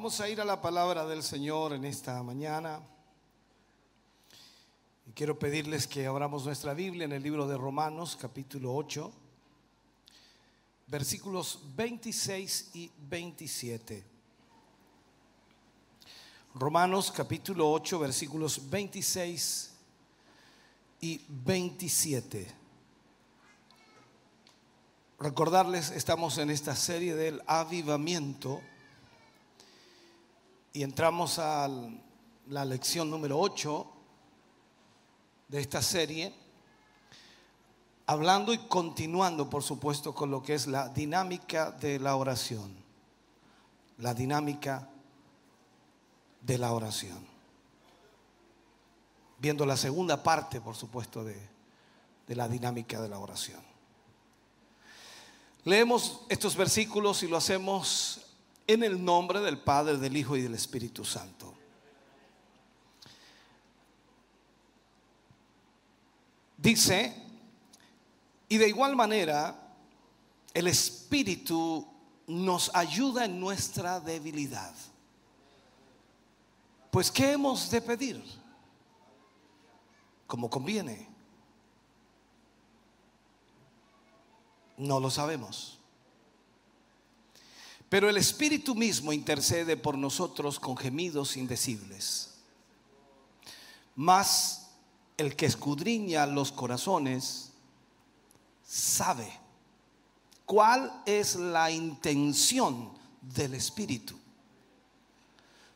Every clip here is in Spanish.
Vamos a ir a la palabra del Señor en esta mañana. Y quiero pedirles que abramos nuestra Biblia en el libro de Romanos, capítulo 8, versículos 26 y 27. Romanos, capítulo 8, versículos 26 y 27. Recordarles, estamos en esta serie del avivamiento y entramos a la lección número 8 de esta serie, hablando y continuando, por supuesto, con lo que es la dinámica de la oración. La dinámica de la oración. Viendo la segunda parte, por supuesto, de, de la dinámica de la oración. Leemos estos versículos y lo hacemos en el nombre del Padre, del Hijo y del Espíritu Santo. Dice, y de igual manera, el Espíritu nos ayuda en nuestra debilidad. Pues, ¿qué hemos de pedir? Como conviene. No lo sabemos. Pero el Espíritu mismo intercede por nosotros con gemidos indecibles. Mas el que escudriña los corazones sabe cuál es la intención del Espíritu.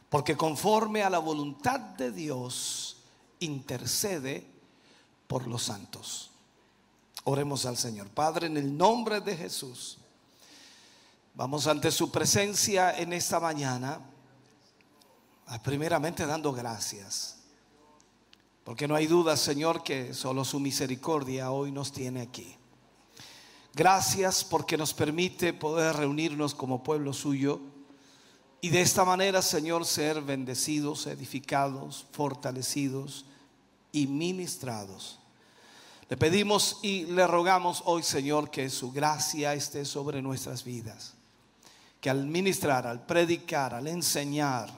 Porque conforme a la voluntad de Dios intercede por los santos. Oremos al Señor. Padre, en el nombre de Jesús. Vamos ante su presencia en esta mañana, primeramente dando gracias, porque no hay duda, Señor, que solo su misericordia hoy nos tiene aquí. Gracias porque nos permite poder reunirnos como pueblo suyo y de esta manera, Señor, ser bendecidos, edificados, fortalecidos y ministrados. Le pedimos y le rogamos hoy, Señor, que su gracia esté sobre nuestras vidas que al ministrar, al predicar, al enseñar,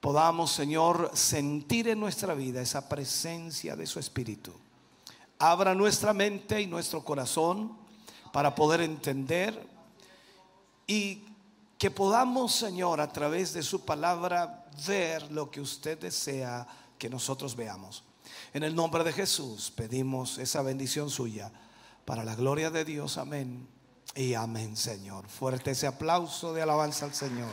podamos, Señor, sentir en nuestra vida esa presencia de su Espíritu. Abra nuestra mente y nuestro corazón para poder entender y que podamos, Señor, a través de su palabra, ver lo que usted desea que nosotros veamos. En el nombre de Jesús pedimos esa bendición suya para la gloria de Dios. Amén y amén, Señor. Fuerte ese aplauso de alabanza al Señor.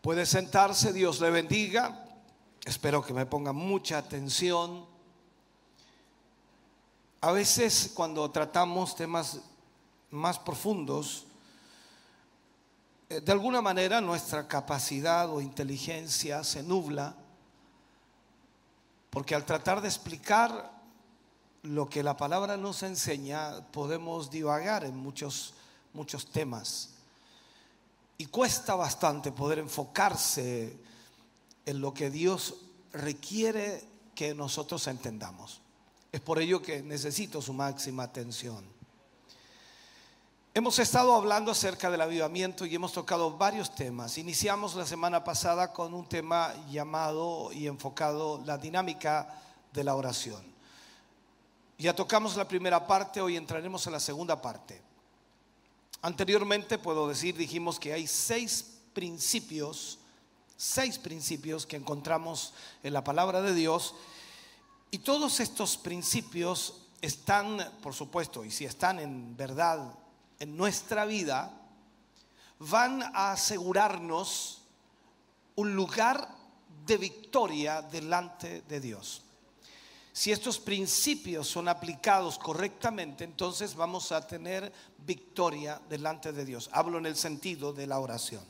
Puede sentarse, Dios le bendiga. Espero que me ponga mucha atención. A veces cuando tratamos temas más profundos, eh, de alguna manera nuestra capacidad o inteligencia se nubla porque al tratar de explicar lo que la palabra nos enseña, podemos divagar en muchos, muchos temas. Y cuesta bastante poder enfocarse en lo que Dios requiere que nosotros entendamos. Es por ello que necesito su máxima atención. Hemos estado hablando acerca del avivamiento y hemos tocado varios temas. Iniciamos la semana pasada con un tema llamado y enfocado la dinámica de la oración. Ya tocamos la primera parte, hoy entraremos en la segunda parte. Anteriormente, puedo decir, dijimos que hay seis principios, seis principios que encontramos en la palabra de Dios y todos estos principios están, por supuesto, y si están en verdad en nuestra vida van a asegurarnos un lugar de victoria delante de Dios. si estos principios son aplicados correctamente, entonces vamos a tener victoria delante de Dios. Hablo en el sentido de la oración.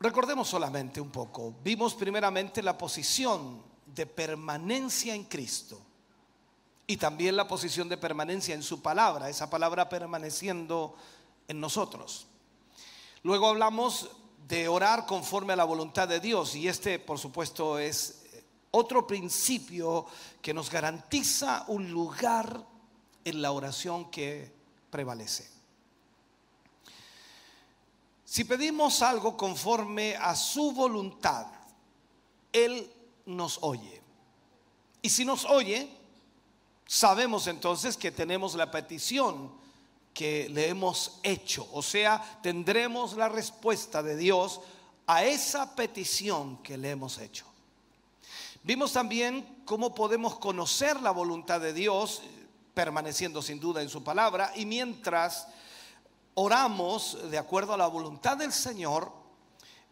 Recordemos solamente un poco. Vimos primeramente la posición de permanencia en Cristo y también la posición de permanencia en su palabra, esa palabra permaneciendo en nosotros. Luego hablamos de orar conforme a la voluntad de Dios y este, por supuesto, es otro principio que nos garantiza un lugar en la oración que prevalece. Si pedimos algo conforme a su voluntad, Él nos oye. Y si nos oye, sabemos entonces que tenemos la petición que le hemos hecho. O sea, tendremos la respuesta de Dios a esa petición que le hemos hecho. Vimos también cómo podemos conocer la voluntad de Dios, permaneciendo sin duda en su palabra, y mientras oramos de acuerdo a la voluntad del Señor,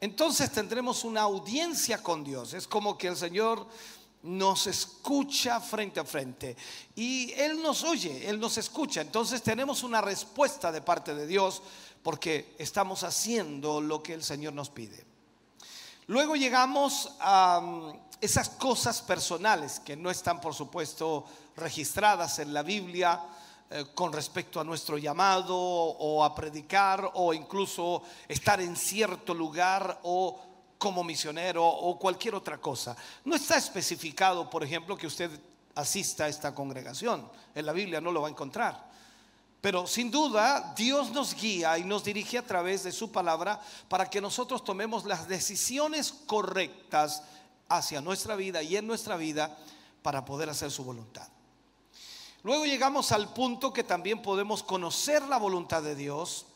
entonces tendremos una audiencia con Dios. Es como que el Señor nos escucha frente a frente y Él nos oye, Él nos escucha. Entonces tenemos una respuesta de parte de Dios porque estamos haciendo lo que el Señor nos pide. Luego llegamos a esas cosas personales que no están, por supuesto, registradas en la Biblia eh, con respecto a nuestro llamado o a predicar o incluso estar en cierto lugar o como misionero o cualquier otra cosa. No está especificado, por ejemplo, que usted asista a esta congregación. En la Biblia no lo va a encontrar. Pero sin duda Dios nos guía y nos dirige a través de su palabra para que nosotros tomemos las decisiones correctas hacia nuestra vida y en nuestra vida para poder hacer su voluntad. Luego llegamos al punto que también podemos conocer la voluntad de Dios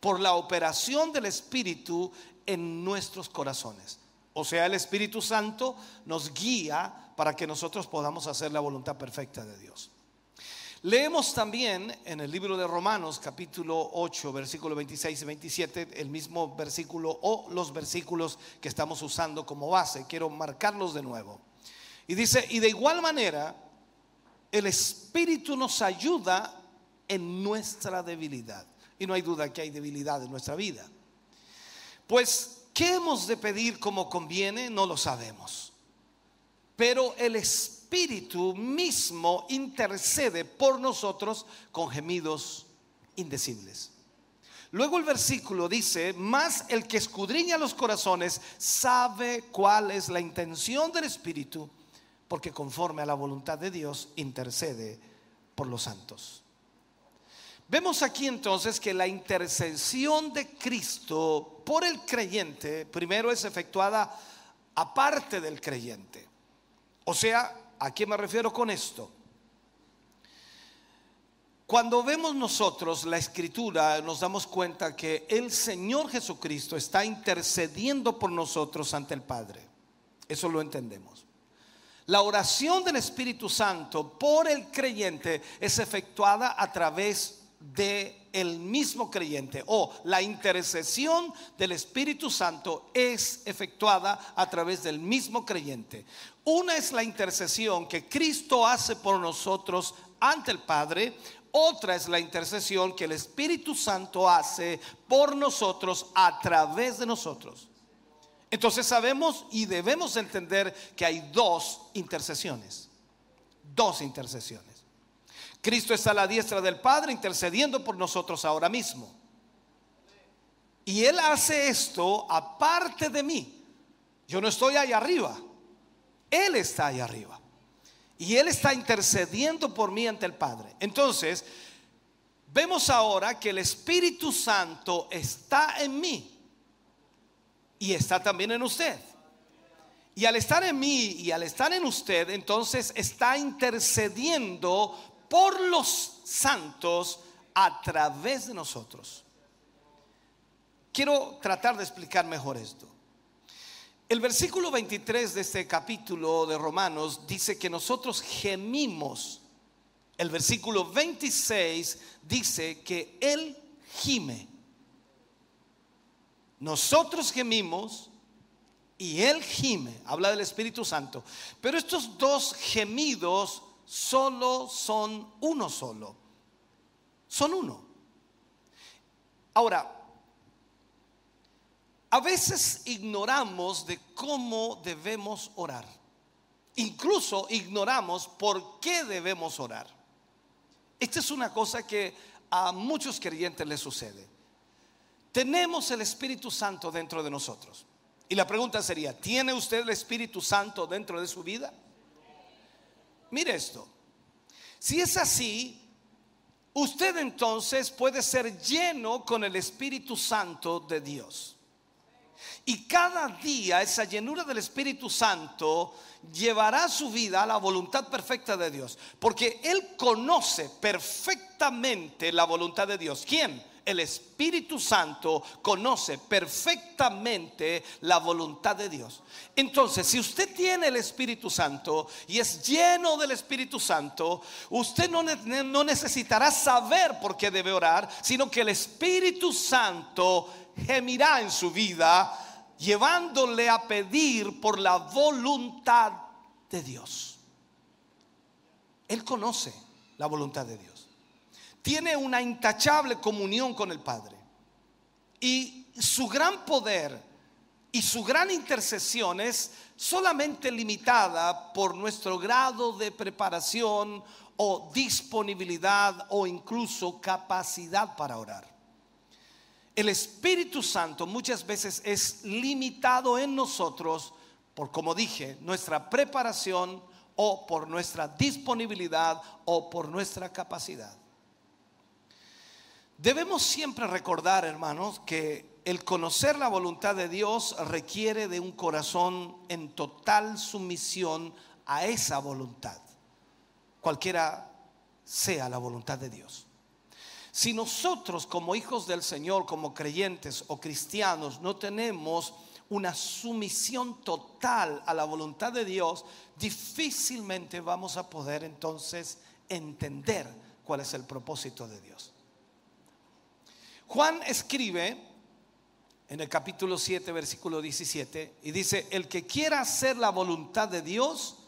por la operación del Espíritu en nuestros corazones. O sea, el Espíritu Santo nos guía para que nosotros podamos hacer la voluntad perfecta de Dios. Leemos también en el libro de Romanos capítulo 8 versículo 26 y 27 el mismo versículo o los versículos que estamos usando como base. Quiero marcarlos de nuevo. Y dice, y de igual manera, el Espíritu nos ayuda en nuestra debilidad. Y no hay duda que hay debilidad en nuestra vida. Pues, ¿qué hemos de pedir como conviene? No lo sabemos. Pero el Espíritu mismo intercede por nosotros con gemidos indecibles. Luego el versículo dice, más el que escudriña los corazones sabe cuál es la intención del Espíritu, porque conforme a la voluntad de Dios intercede por los santos. Vemos aquí entonces que la intercesión de Cristo por el creyente primero es efectuada aparte del creyente. O sea, ¿A qué me refiero con esto? Cuando vemos nosotros la escritura, nos damos cuenta que el Señor Jesucristo está intercediendo por nosotros ante el Padre. Eso lo entendemos. La oración del Espíritu Santo por el creyente es efectuada a través de el mismo creyente o la intercesión del Espíritu Santo es efectuada a través del mismo creyente. Una es la intercesión que Cristo hace por nosotros ante el Padre, otra es la intercesión que el Espíritu Santo hace por nosotros a través de nosotros. Entonces sabemos y debemos entender que hay dos intercesiones. Dos intercesiones. Cristo está a la diestra del Padre intercediendo por nosotros ahora mismo. Y Él hace esto aparte de mí. Yo no estoy ahí arriba. Él está ahí arriba. Y Él está intercediendo por mí ante el Padre. Entonces, vemos ahora que el Espíritu Santo está en mí. Y está también en usted. Y al estar en mí y al estar en usted, entonces está intercediendo por los santos a través de nosotros. Quiero tratar de explicar mejor esto. El versículo 23 de este capítulo de Romanos dice que nosotros gemimos. El versículo 26 dice que Él gime. Nosotros gemimos y Él gime, habla del Espíritu Santo. Pero estos dos gemidos solo son uno solo. Son uno. Ahora, a veces ignoramos de cómo debemos orar. Incluso ignoramos por qué debemos orar. Esta es una cosa que a muchos creyentes les sucede. Tenemos el Espíritu Santo dentro de nosotros. Y la pregunta sería, ¿tiene usted el Espíritu Santo dentro de su vida? Mire esto. Si es así, usted entonces puede ser lleno con el Espíritu Santo de Dios. Y cada día esa llenura del Espíritu Santo llevará su vida a la voluntad perfecta de Dios. Porque Él conoce perfectamente la voluntad de Dios. ¿Quién? El Espíritu Santo conoce perfectamente la voluntad de Dios. Entonces, si usted tiene el Espíritu Santo y es lleno del Espíritu Santo, usted no, necesitará saber por qué debe orar, sino que el Espíritu Santo gemirá en su vida llevándole a pedir por la voluntad de Dios. Él conoce la voluntad de Dios. Tiene una intachable comunión con el Padre. Y su gran poder y su gran intercesión es solamente limitada por nuestro grado de preparación o disponibilidad o incluso capacidad para orar. El Espíritu Santo muchas veces es limitado en nosotros por, como dije, nuestra preparación o por nuestra disponibilidad o por nuestra capacidad. Debemos siempre recordar, hermanos, que el conocer la voluntad de Dios requiere de un corazón en total sumisión a esa voluntad, cualquiera sea la voluntad de Dios. Si nosotros como hijos del Señor, como creyentes o cristianos, no tenemos una sumisión total a la voluntad de Dios, difícilmente vamos a poder entonces entender cuál es el propósito de Dios. Juan escribe en el capítulo 7, versículo 17, y dice, el que quiera hacer la voluntad de Dios,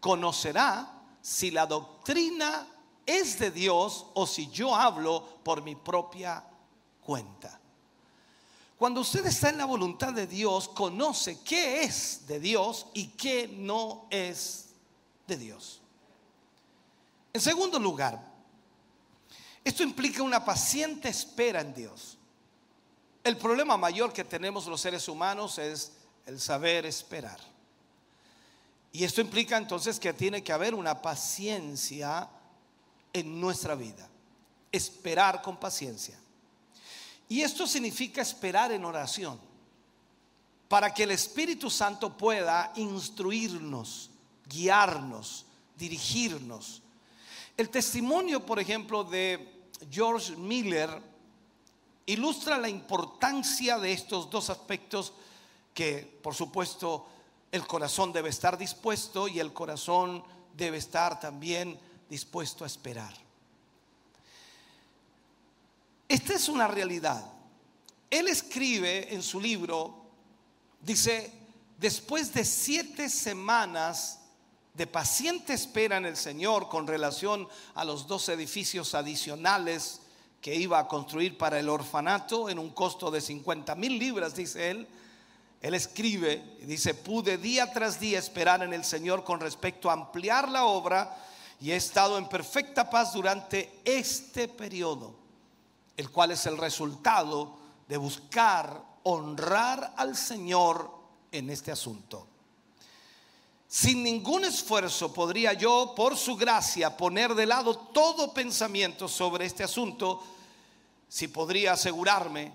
conocerá si la doctrina es de Dios o si yo hablo por mi propia cuenta. Cuando usted está en la voluntad de Dios, conoce qué es de Dios y qué no es de Dios. En segundo lugar, esto implica una paciente espera en Dios. El problema mayor que tenemos los seres humanos es el saber esperar. Y esto implica entonces que tiene que haber una paciencia en nuestra vida. Esperar con paciencia. Y esto significa esperar en oración, para que el Espíritu Santo pueda instruirnos, guiarnos, dirigirnos. El testimonio, por ejemplo, de George Miller ilustra la importancia de estos dos aspectos que, por supuesto, el corazón debe estar dispuesto y el corazón debe estar también dispuesto a esperar. Esta es una realidad. Él escribe en su libro, dice, después de siete semanas de paciente espera en el Señor con relación a los dos edificios adicionales que iba a construir para el orfanato en un costo de 50 mil libras, dice él. Él escribe, dice, pude día tras día esperar en el Señor con respecto a ampliar la obra y he estado en perfecta paz durante este periodo, el cual es el resultado de buscar honrar al Señor en este asunto. Sin ningún esfuerzo podría yo, por su gracia, poner de lado todo pensamiento sobre este asunto, si podría asegurarme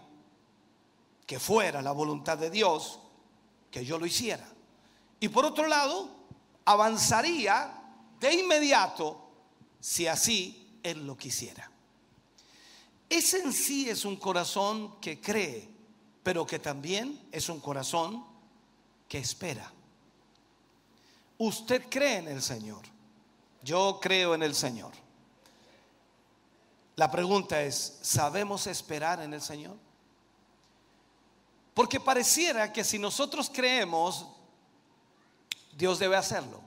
que fuera la voluntad de Dios que yo lo hiciera. Y por otro lado, avanzaría de inmediato si así Él lo quisiera. Ese en sí es un corazón que cree, pero que también es un corazón que espera. Usted cree en el Señor. Yo creo en el Señor. La pregunta es, ¿sabemos esperar en el Señor? Porque pareciera que si nosotros creemos, Dios debe hacerlo.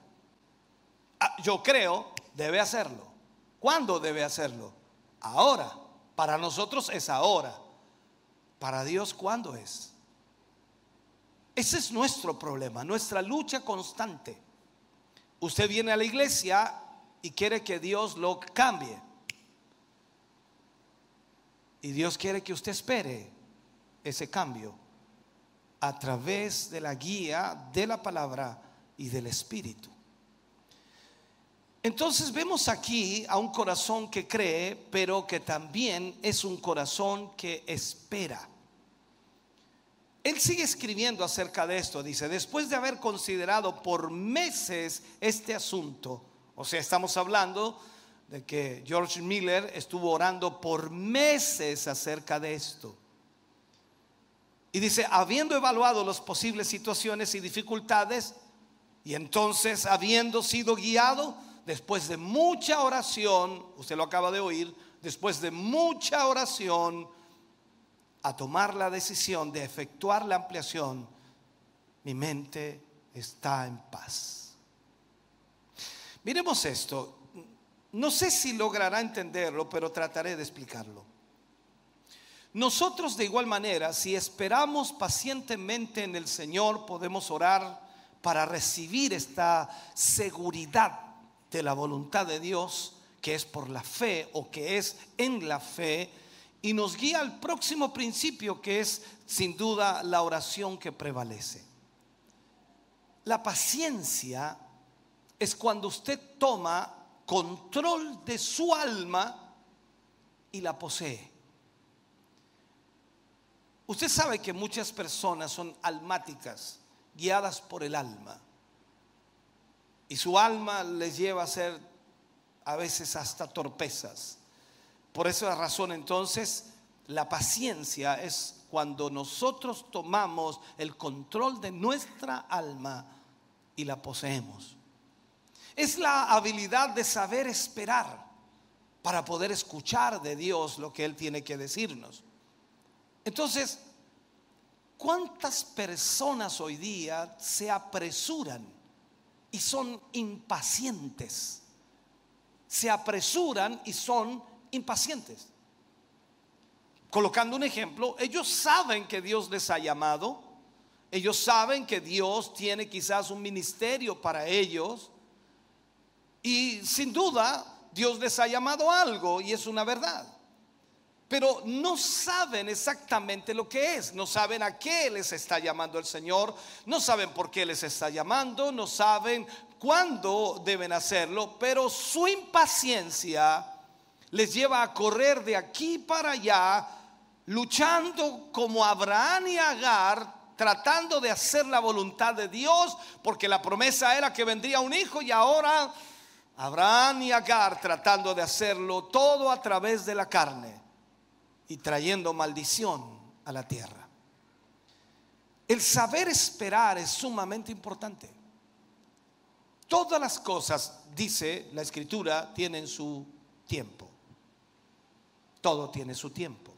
Ah, yo creo, debe hacerlo. ¿Cuándo debe hacerlo? Ahora. Para nosotros es ahora. Para Dios, ¿cuándo es? Ese es nuestro problema, nuestra lucha constante. Usted viene a la iglesia y quiere que Dios lo cambie. Y Dios quiere que usted espere ese cambio a través de la guía de la palabra y del Espíritu. Entonces vemos aquí a un corazón que cree, pero que también es un corazón que espera. Él sigue escribiendo acerca de esto, dice, después de haber considerado por meses este asunto, o sea, estamos hablando de que George Miller estuvo orando por meses acerca de esto. Y dice, habiendo evaluado las posibles situaciones y dificultades, y entonces habiendo sido guiado, después de mucha oración, usted lo acaba de oír, después de mucha oración, a tomar la decisión de efectuar la ampliación, mi mente está en paz. Miremos esto. No sé si logrará entenderlo, pero trataré de explicarlo. Nosotros de igual manera, si esperamos pacientemente en el Señor, podemos orar para recibir esta seguridad de la voluntad de Dios, que es por la fe o que es en la fe, y nos guía al próximo principio, que es sin duda la oración que prevalece. La paciencia es cuando usted toma control de su alma y la posee. Usted sabe que muchas personas son almáticas, guiadas por el alma. Y su alma les lleva a ser a veces hasta torpezas. Por esa razón entonces la paciencia es cuando nosotros tomamos el control de nuestra alma y la poseemos. Es la habilidad de saber esperar para poder escuchar de Dios lo que Él tiene que decirnos. Entonces, ¿cuántas personas hoy día se apresuran y son impacientes. Se apresuran y son impacientes. Colocando un ejemplo, ellos saben que Dios les ha llamado, ellos saben que Dios tiene quizás un ministerio para ellos y sin duda Dios les ha llamado algo y es una verdad pero no saben exactamente lo que es, no saben a qué les está llamando el Señor, no saben por qué les está llamando, no saben cuándo deben hacerlo, pero su impaciencia les lleva a correr de aquí para allá, luchando como Abraham y Agar, tratando de hacer la voluntad de Dios, porque la promesa era que vendría un hijo y ahora Abraham y Agar tratando de hacerlo todo a través de la carne y trayendo maldición a la tierra. El saber esperar es sumamente importante. Todas las cosas, dice la escritura, tienen su tiempo. Todo tiene su tiempo.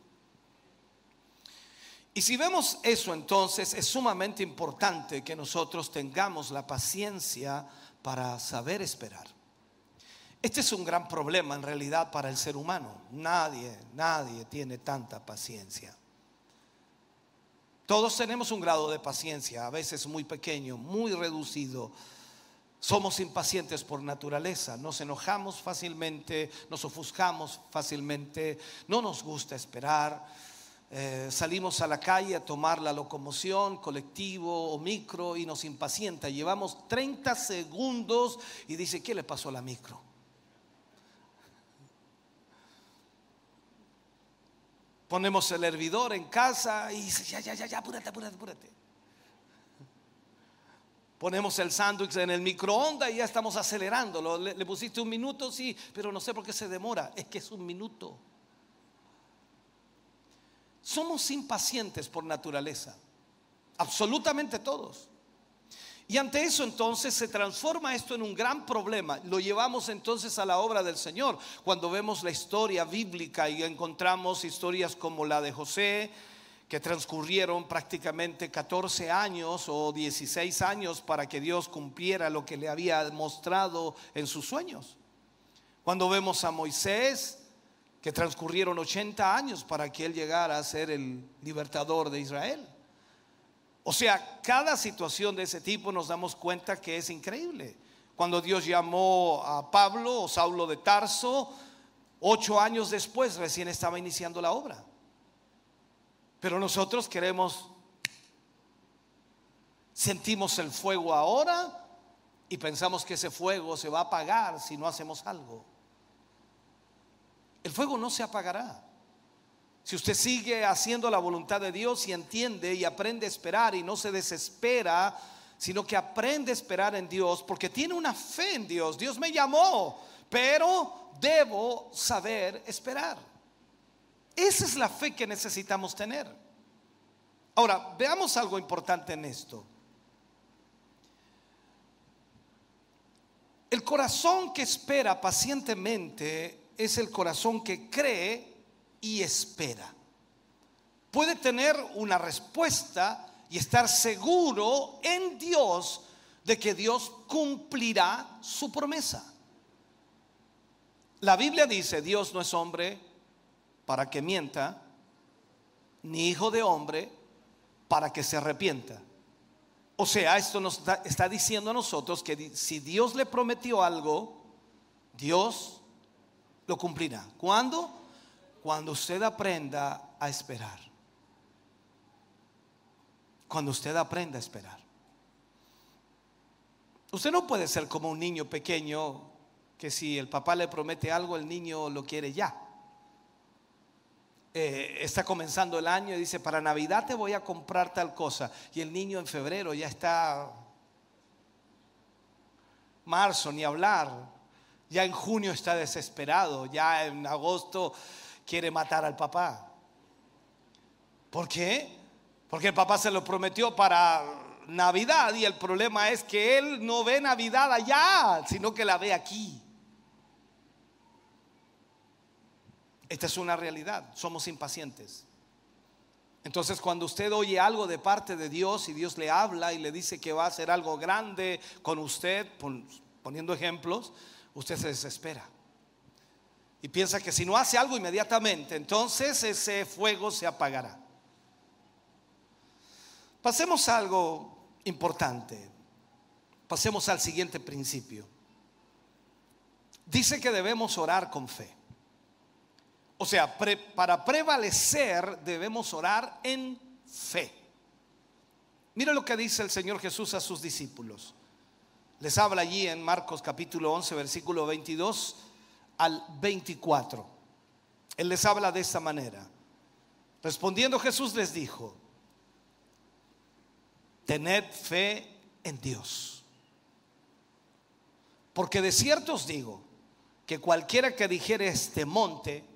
Y si vemos eso entonces, es sumamente importante que nosotros tengamos la paciencia para saber esperar. Este es un gran problema en realidad para el ser humano. Nadie, nadie tiene tanta paciencia. Todos tenemos un grado de paciencia, a veces muy pequeño, muy reducido. Somos impacientes por naturaleza, nos enojamos fácilmente, nos ofuscamos fácilmente, no nos gusta esperar. Eh, salimos a la calle a tomar la locomoción, colectivo o micro, y nos impacienta. Llevamos 30 segundos y dice, ¿qué le pasó a la micro? Ponemos el hervidor en casa y dice, ya, ya, ya, ya, apúrate, apúrate, apúrate. Ponemos el sándwich en el microondas y ya estamos acelerándolo. Le, le pusiste un minuto, sí, pero no sé por qué se demora. Es que es un minuto. Somos impacientes por naturaleza. Absolutamente todos. Y ante eso entonces se transforma esto en un gran problema. Lo llevamos entonces a la obra del Señor. Cuando vemos la historia bíblica y encontramos historias como la de José, que transcurrieron prácticamente 14 años o 16 años para que Dios cumpliera lo que le había mostrado en sus sueños. Cuando vemos a Moisés, que transcurrieron 80 años para que él llegara a ser el libertador de Israel. O sea, cada situación de ese tipo nos damos cuenta que es increíble. Cuando Dios llamó a Pablo o Saulo de Tarso, ocho años después recién estaba iniciando la obra. Pero nosotros queremos, sentimos el fuego ahora y pensamos que ese fuego se va a apagar si no hacemos algo. El fuego no se apagará. Si usted sigue haciendo la voluntad de Dios y entiende y aprende a esperar y no se desespera, sino que aprende a esperar en Dios porque tiene una fe en Dios. Dios me llamó, pero debo saber esperar. Esa es la fe que necesitamos tener. Ahora, veamos algo importante en esto. El corazón que espera pacientemente es el corazón que cree y espera. Puede tener una respuesta y estar seguro en Dios de que Dios cumplirá su promesa. La Biblia dice, Dios no es hombre para que mienta, ni hijo de hombre para que se arrepienta. O sea, esto nos está, diciendo a nosotros que si Dios le prometió algo, Dios lo cumplirá. ¿Cuándo? Cuando usted aprenda a esperar. Cuando usted aprenda a esperar. Usted no puede ser como un niño pequeño que si el papá le promete algo, el niño lo quiere ya. Eh, está comenzando el año y dice, para Navidad te voy a comprar tal cosa. Y el niño en febrero ya está, marzo, ni hablar. Ya en junio está desesperado, ya en agosto quiere matar al papá. ¿Por qué? Porque el papá se lo prometió para Navidad y el problema es que él no ve Navidad allá, sino que la ve aquí. Esta es una realidad, somos impacientes. Entonces cuando usted oye algo de parte de Dios y Dios le habla y le dice que va a hacer algo grande con usted, poniendo ejemplos, usted se desespera. Y piensa que si no hace algo inmediatamente, entonces ese fuego se apagará. Pasemos a algo importante. Pasemos al siguiente principio. Dice que debemos orar con fe. O sea, para prevalecer debemos orar en fe. Mira lo que dice el Señor Jesús a sus discípulos. Les habla allí en Marcos capítulo 11, versículo 22 al 24. Él les habla de esta manera. Respondiendo Jesús les dijo, tened fe en Dios. Porque de cierto os digo que cualquiera que dijere este monte,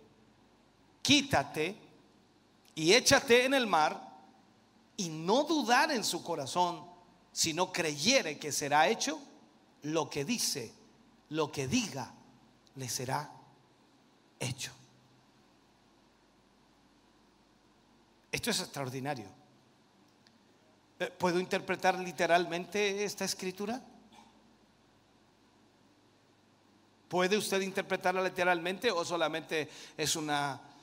quítate y échate en el mar y no dudar en su corazón, sino creyere que será hecho lo que dice, lo que diga, le será hecho. Esto es extraordinario. Eh, ¿Puedo interpretar literalmente esta escritura? ¿Puede usted interpretarla literalmente o solamente es una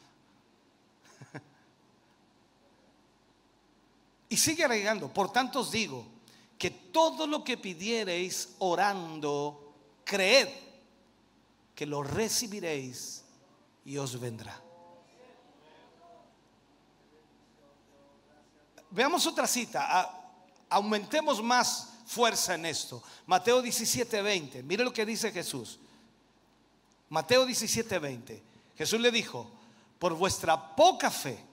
Y sigue agregando, por tanto os digo, que todo lo que pidiereis orando, creed que lo recibiréis y os vendrá. Veamos otra cita, aumentemos más fuerza en esto. Mateo 17, 20, mire lo que dice Jesús. Mateo 17, 20. Jesús le dijo, por vuestra poca fe,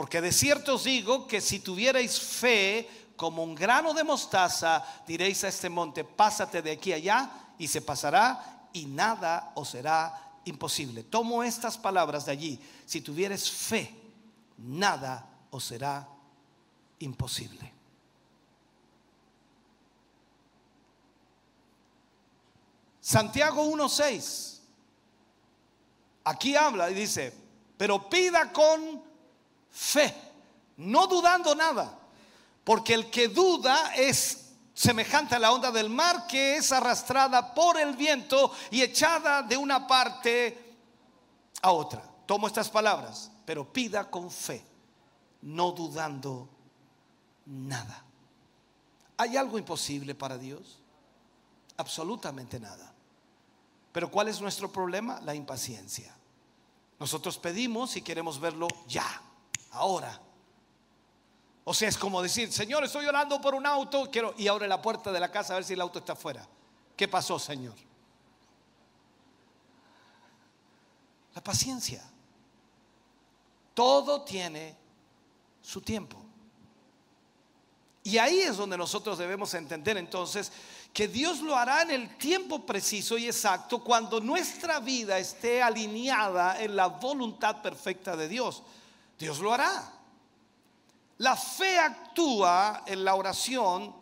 porque de cierto os digo que si tuvierais fe como un grano de mostaza, diréis a este monte, pásate de aquí allá y se pasará y nada os será imposible. Tomo estas palabras de allí. Si tuvieres fe, nada os será imposible. Santiago 1.6. Aquí habla y dice, pero pida con fe, no dudando nada, porque el que duda es semejante a la onda del mar que es arrastrada por el viento y echada de una parte a otra. Tomo estas palabras, pero pida con fe, no dudando nada. ¿Hay algo imposible para Dios? Absolutamente nada. Pero ¿cuál es nuestro problema? La impaciencia. Nosotros pedimos y queremos verlo ya, ahora. O sea, es como decir, Señor, estoy orando por un auto, quiero y abre la puerta de la casa a ver si el auto está afuera. ¿Qué pasó, Señor? La paciencia. Todo tiene su tiempo. Y ahí es donde nosotros debemos entender entonces que Dios lo hará en el tiempo preciso y exacto cuando nuestra vida esté alineada en la voluntad perfecta de Dios. Dios lo hará. La fe actúa en la oración,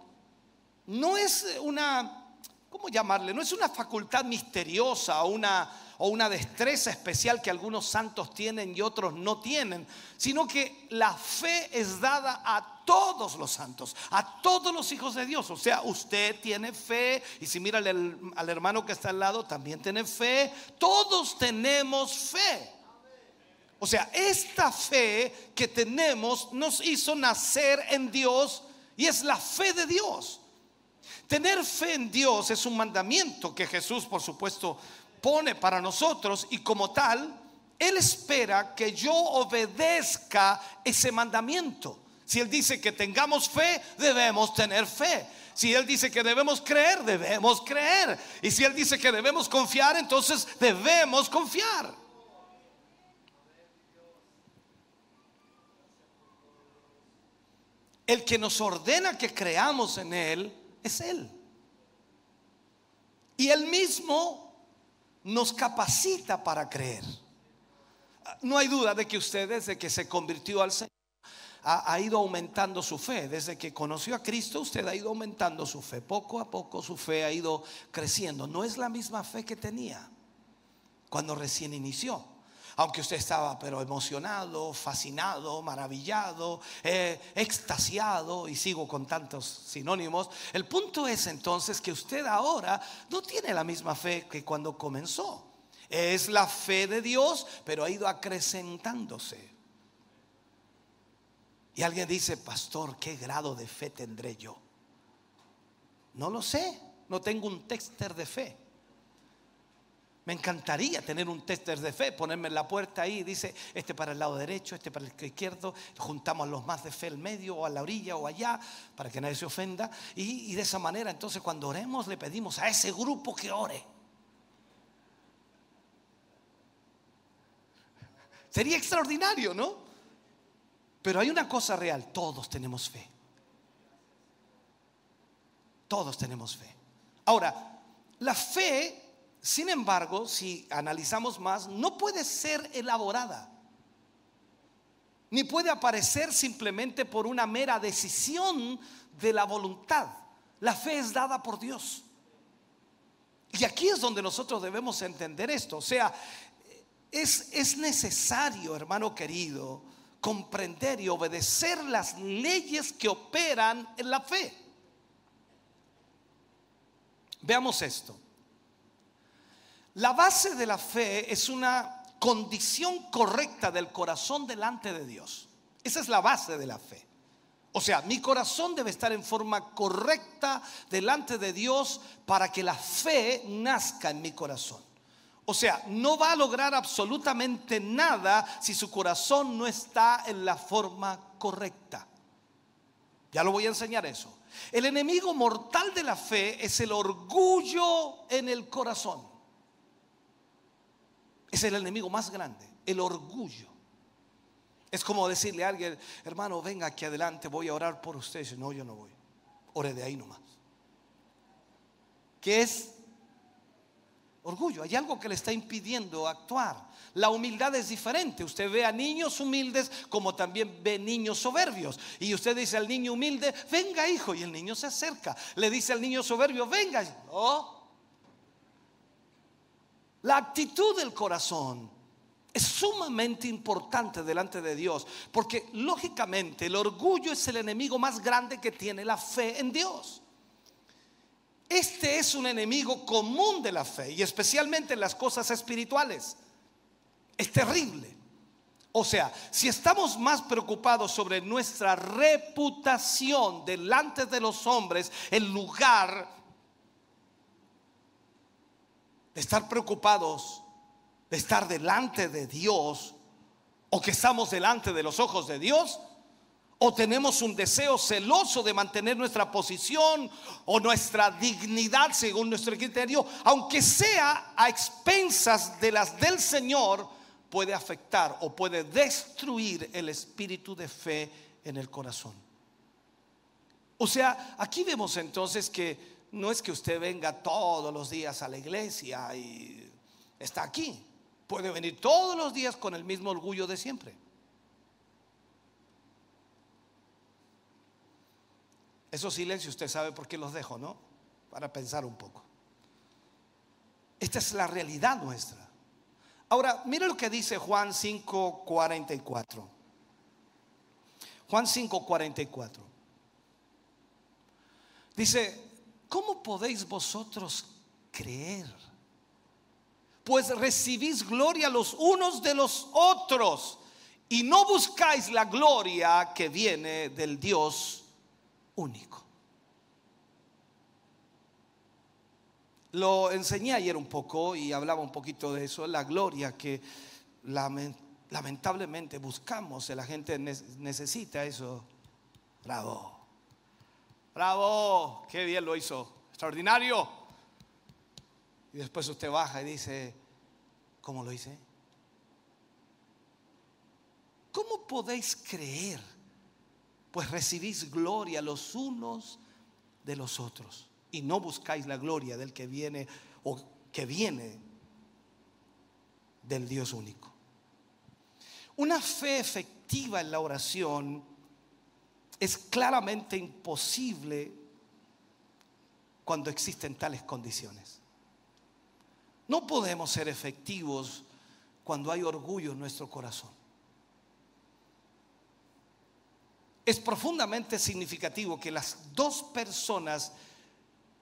no es una, ¿cómo llamarle? No es una facultad misteriosa o una, o una destreza especial que algunos santos tienen y otros no tienen, sino que la fe es dada a todos los santos, a todos los hijos de Dios. O sea, usted tiene fe y si mira al, al hermano que está al lado, también tiene fe. Todos tenemos fe. O sea, esta fe que tenemos nos hizo nacer en Dios y es la fe de Dios. Tener fe en Dios es un mandamiento que Jesús, por supuesto, pone para nosotros y como tal, Él espera que yo obedezca ese mandamiento. Si Él dice que tengamos fe, debemos tener fe. Si Él dice que debemos creer, debemos creer. Y si Él dice que debemos confiar, entonces debemos confiar. El que nos ordena que creamos en Él es Él. Y Él mismo nos capacita para creer. No hay duda de que usted desde que se convirtió al Señor ha, ido aumentando su fe. Desde que conoció a Cristo usted ha ido aumentando su fe. Poco a poco su fe ha ido creciendo. No es la misma fe que tenía cuando recién inició aunque usted estaba pero emocionado, fascinado, maravillado, eh, extasiado, y sigo con tantos sinónimos, el punto es entonces que usted ahora no tiene la misma fe que cuando comenzó. Es la fe de Dios, pero ha ido acrecentándose. Y alguien dice, pastor, ¿qué grado de fe tendré yo? No lo sé, no tengo un texter de fe. Me encantaría tener un tester de fe, ponerme en la puerta ahí, dice, este para el lado derecho, este para el izquierdo, juntamos a los más de fe al medio o a la orilla o allá, para que nadie se ofenda. Y, y de esa manera, entonces cuando oremos, le pedimos a ese grupo que ore. Sería extraordinario, ¿no? Pero hay una cosa real, todos tenemos fe. Todos tenemos fe. Ahora, la fe sin embargo, si analizamos más, no puede ser elaborada, ni puede aparecer simplemente por una mera decisión de la voluntad. La fe es dada por Dios. Y aquí es donde nosotros debemos entender esto. O sea, es, es necesario, hermano querido, comprender y obedecer las leyes que operan en la fe. Veamos esto. La base de la fe es una condición correcta del corazón delante de Dios. Esa es la base de la fe. O sea, mi corazón debe estar en forma correcta delante de Dios para que la fe nazca en mi corazón. O sea, no va a lograr absolutamente nada si su corazón no está en la forma correcta. Ya lo voy a enseñar eso. El enemigo mortal de la fe es el orgullo en el corazón. Es el enemigo más grande, el orgullo. Es como decirle a alguien, hermano, venga aquí adelante, voy a orar por usted. Dice, no, yo no voy. Ore de ahí nomás. ¿Qué es? Orgullo. Hay algo que le está impidiendo actuar. La humildad es diferente. Usted ve a niños humildes como también ve niños soberbios. Y usted dice al niño humilde, venga hijo. Y el niño se acerca. Le dice al niño soberbio, venga. No, la actitud del corazón es sumamente importante delante de Dios, porque lógicamente el orgullo es el enemigo más grande que tiene la fe en Dios. Este es un enemigo común de la fe y especialmente en las cosas espirituales. Es terrible. O sea, si estamos más preocupados sobre nuestra reputación delante de los hombres, en lugar estar preocupados de estar delante de Dios, o que estamos delante de los ojos de Dios, o tenemos un deseo celoso de mantener nuestra posición o nuestra dignidad según nuestro criterio, aunque sea a expensas de las del Señor, puede afectar o puede destruir el espíritu de fe en el corazón. O sea, aquí vemos entonces que no es que usted venga todos los días a la iglesia y está aquí. Puede venir todos los días con el mismo orgullo de siempre. Esos silencios usted sabe por qué los dejo, ¿no? Para pensar un poco. Esta es la realidad nuestra. Ahora, mire lo que dice Juan 5:44. Juan 5:44. Dice, ¿cómo podéis vosotros creer? Pues recibís gloria los unos de los otros y no buscáis la gloria que viene del Dios único. Lo enseñé ayer un poco y hablaba un poquito de eso, la gloria que lamentablemente buscamos, la gente necesita eso. Bravo, bravo, qué bien lo hizo, extraordinario. Y después usted baja y dice, ¿cómo lo hice? ¿Cómo podéis creer? Pues recibís gloria los unos de los otros y no buscáis la gloria del que viene o que viene del Dios único. Una fe efectiva en la oración es claramente imposible cuando existen tales condiciones. No podemos ser efectivos cuando hay orgullo en nuestro corazón. Es profundamente significativo que las dos personas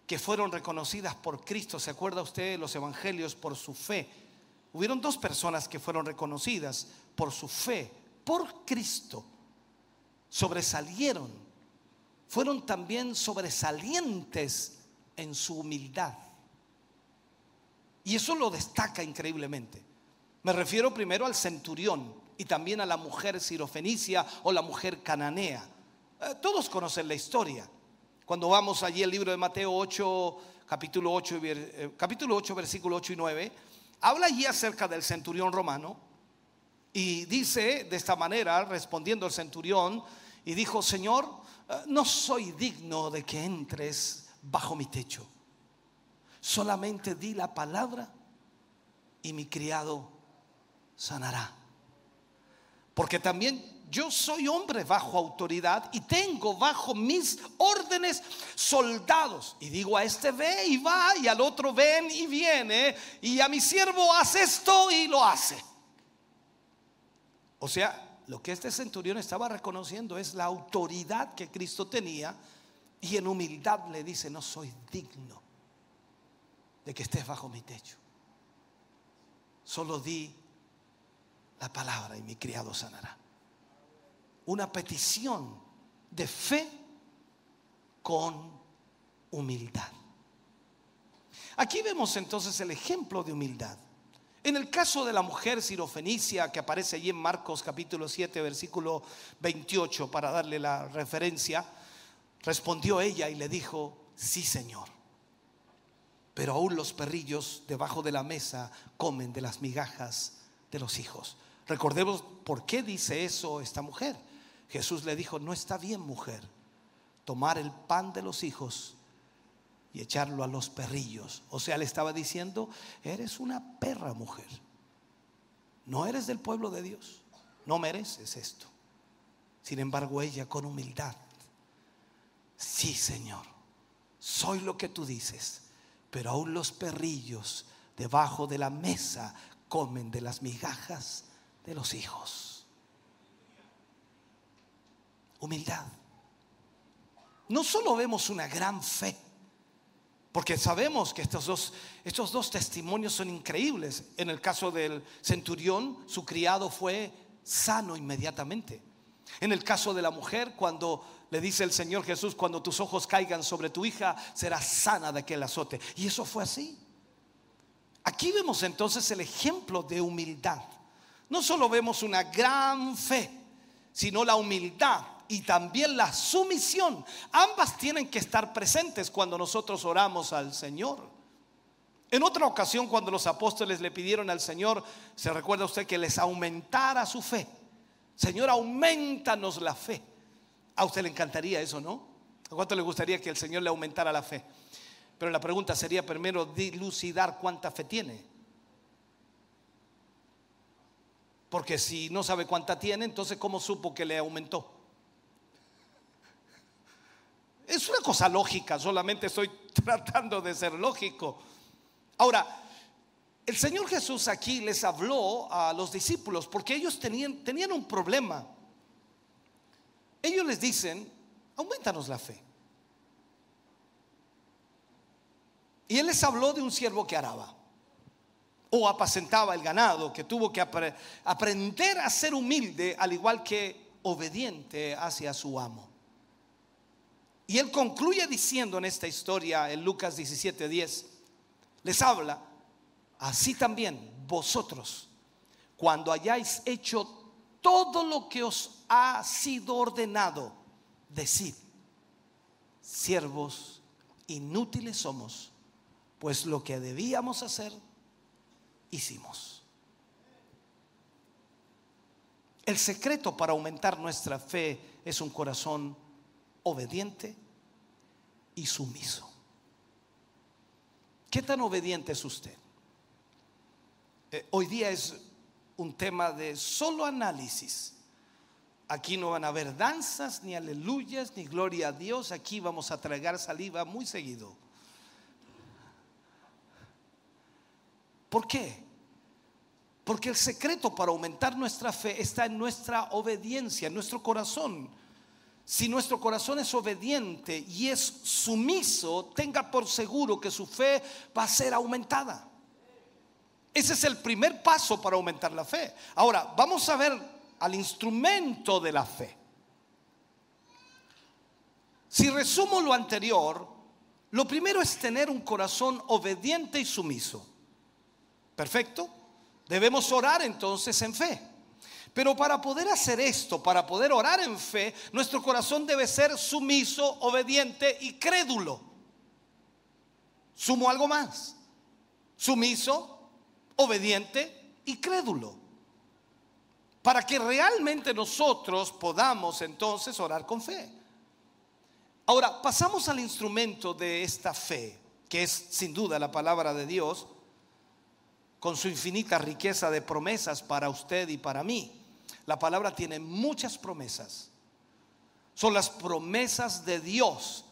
que fueron reconocidas por Cristo. ¿Se acuerda usted de los evangelios por su fe? Hubieron dos personas que fueron reconocidas por su fe, por Cristo. Sobresalieron. Fueron también sobresalientes en su humildad. Y eso lo destaca increíblemente. Me refiero primero al centurión y también a la mujer sirofenicia o la mujer cananea. Eh, todos conocen la historia. Cuando vamos allí al libro de Mateo 8, capítulo 8, eh, capítulo 8, versículo 8 y 9, habla allí acerca del centurión romano y dice de esta manera, respondiendo el centurión, y dijo, Señor, eh, no soy digno de que entres bajo mi techo. Solamente di la palabra y mi criado sanará. Porque también yo soy hombre bajo autoridad y tengo bajo mis órdenes soldados. Y digo a este ve y va y al otro ven y viene y a mi siervo hace esto y lo hace. O sea, lo que este centurión estaba reconociendo es la autoridad que Cristo tenía y en humildad le dice, no soy digno de que estés bajo mi techo. Solo di la palabra y mi criado sanará una petición de fe con humildad. Aquí vemos entonces el ejemplo de humildad. En el caso de la mujer sirofenicia que aparece allí en Marcos capítulo 7 versículo 28 para darle la referencia, respondió ella y le dijo, sí Señor, pero aún los perrillos debajo de la mesa comen de las migajas de los hijos. Recordemos por qué dice eso esta mujer. Jesús le dijo, no está bien mujer tomar el pan de los hijos y echarlo a los perrillos. O sea, le estaba diciendo, eres una perra mujer. No eres del pueblo de Dios. No mereces esto. Sin embargo, ella con humildad, sí Señor, soy lo que tú dices, pero aún los perrillos debajo de la mesa comen de las migajas de los hijos. Humildad. No solo vemos una gran fe, porque sabemos que estos dos, estos dos testimonios son increíbles. En el caso del centurión, su criado fue sano inmediatamente. En el caso de la mujer, cuando le dice el Señor Jesús, cuando tus ojos caigan sobre tu hija, será sana de aquel azote. Y eso fue así. Aquí vemos entonces el ejemplo de humildad. No solo vemos una gran fe, sino la humildad y también la sumisión. Ambas tienen que estar presentes cuando nosotros oramos al Señor. En otra ocasión, cuando los apóstoles le pidieron al Señor, se recuerda usted que les aumentara su fe. Señor, aumentanos la fe. A usted le encantaría eso, ¿no? ¿A cuánto le gustaría que el Señor le aumentara la fe? Pero la pregunta sería primero dilucidar cuánta fe tiene. Porque si no sabe cuánta tiene, entonces ¿cómo supo que le aumentó? Es una cosa lógica, solamente estoy tratando de ser lógico. Ahora, el Señor Jesús aquí les habló a los discípulos porque ellos tenían, un problema. Ellos les dicen, aumentanos la fe. Y él les habló de un siervo que araba o apacentaba el ganado, que tuvo que aprender a ser humilde al igual que obediente hacia su amo. Y él concluye diciendo en esta historia, en Lucas 17:10, les habla, así también vosotros, cuando hayáis hecho todo lo que os ha sido ordenado, decid, siervos inútiles somos pues lo que debíamos hacer, hicimos. El secreto para aumentar nuestra fe es un corazón obediente y sumiso. ¿Qué tan obediente es usted? Eh, hoy día es un tema de solo análisis. Aquí no van a haber danzas, ni aleluyas, ni gloria a Dios. Aquí vamos a tragar saliva muy seguido. ¿Por qué? Porque el secreto para aumentar nuestra fe está en nuestra obediencia, en nuestro corazón. Si nuestro corazón es obediente y es sumiso, tenga por seguro que su fe va a ser aumentada. Ese es el primer paso para aumentar la fe. Ahora, vamos a ver al instrumento de la fe. Si resumo lo anterior, lo primero es tener un corazón obediente y sumiso. Perfecto. Debemos orar entonces en fe. Pero para poder hacer esto, para poder orar en fe, nuestro corazón debe ser sumiso, obediente y crédulo. Sumo algo más. Sumiso, obediente y crédulo. Para que realmente nosotros podamos entonces orar con fe. Ahora, pasamos al instrumento de esta fe, que es sin duda la palabra de Dios con su infinita riqueza de promesas para usted y para mí. La palabra tiene muchas promesas. Son las promesas de Dios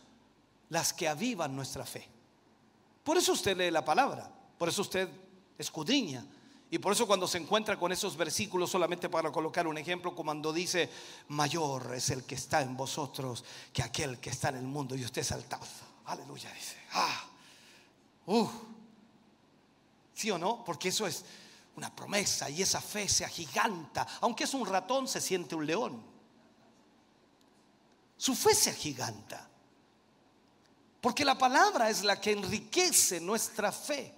las que avivan nuestra fe. Por eso usted lee la palabra, por eso usted escudriña. Y por eso cuando se encuentra con esos versículos, solamente para colocar un ejemplo, cuando dice, mayor es el que está en vosotros que aquel que está en el mundo. Y usted salta, aleluya, dice, ah, uh, ¿Sí o no? Porque eso es una promesa y esa fe se agiganta. Aunque es un ratón, se siente un león. Su fe se agiganta. Porque la palabra es la que enriquece nuestra fe.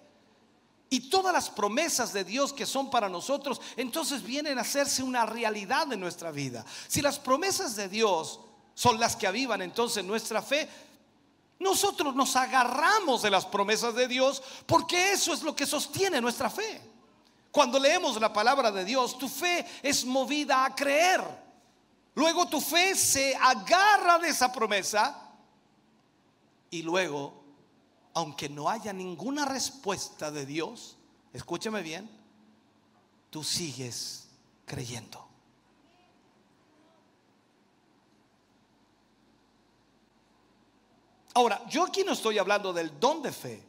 Y todas las promesas de Dios que son para nosotros, entonces vienen a hacerse una realidad en nuestra vida. Si las promesas de Dios son las que avivan entonces nuestra fe, nosotros nos agarramos de las promesas de Dios porque eso es lo que sostiene nuestra fe. Cuando leemos la palabra de Dios, tu fe es movida a creer. Luego tu fe se agarra de esa promesa y luego, aunque no haya ninguna respuesta de Dios, escúchame bien, tú sigues creyendo. Ahora, yo aquí no estoy hablando del don de fe,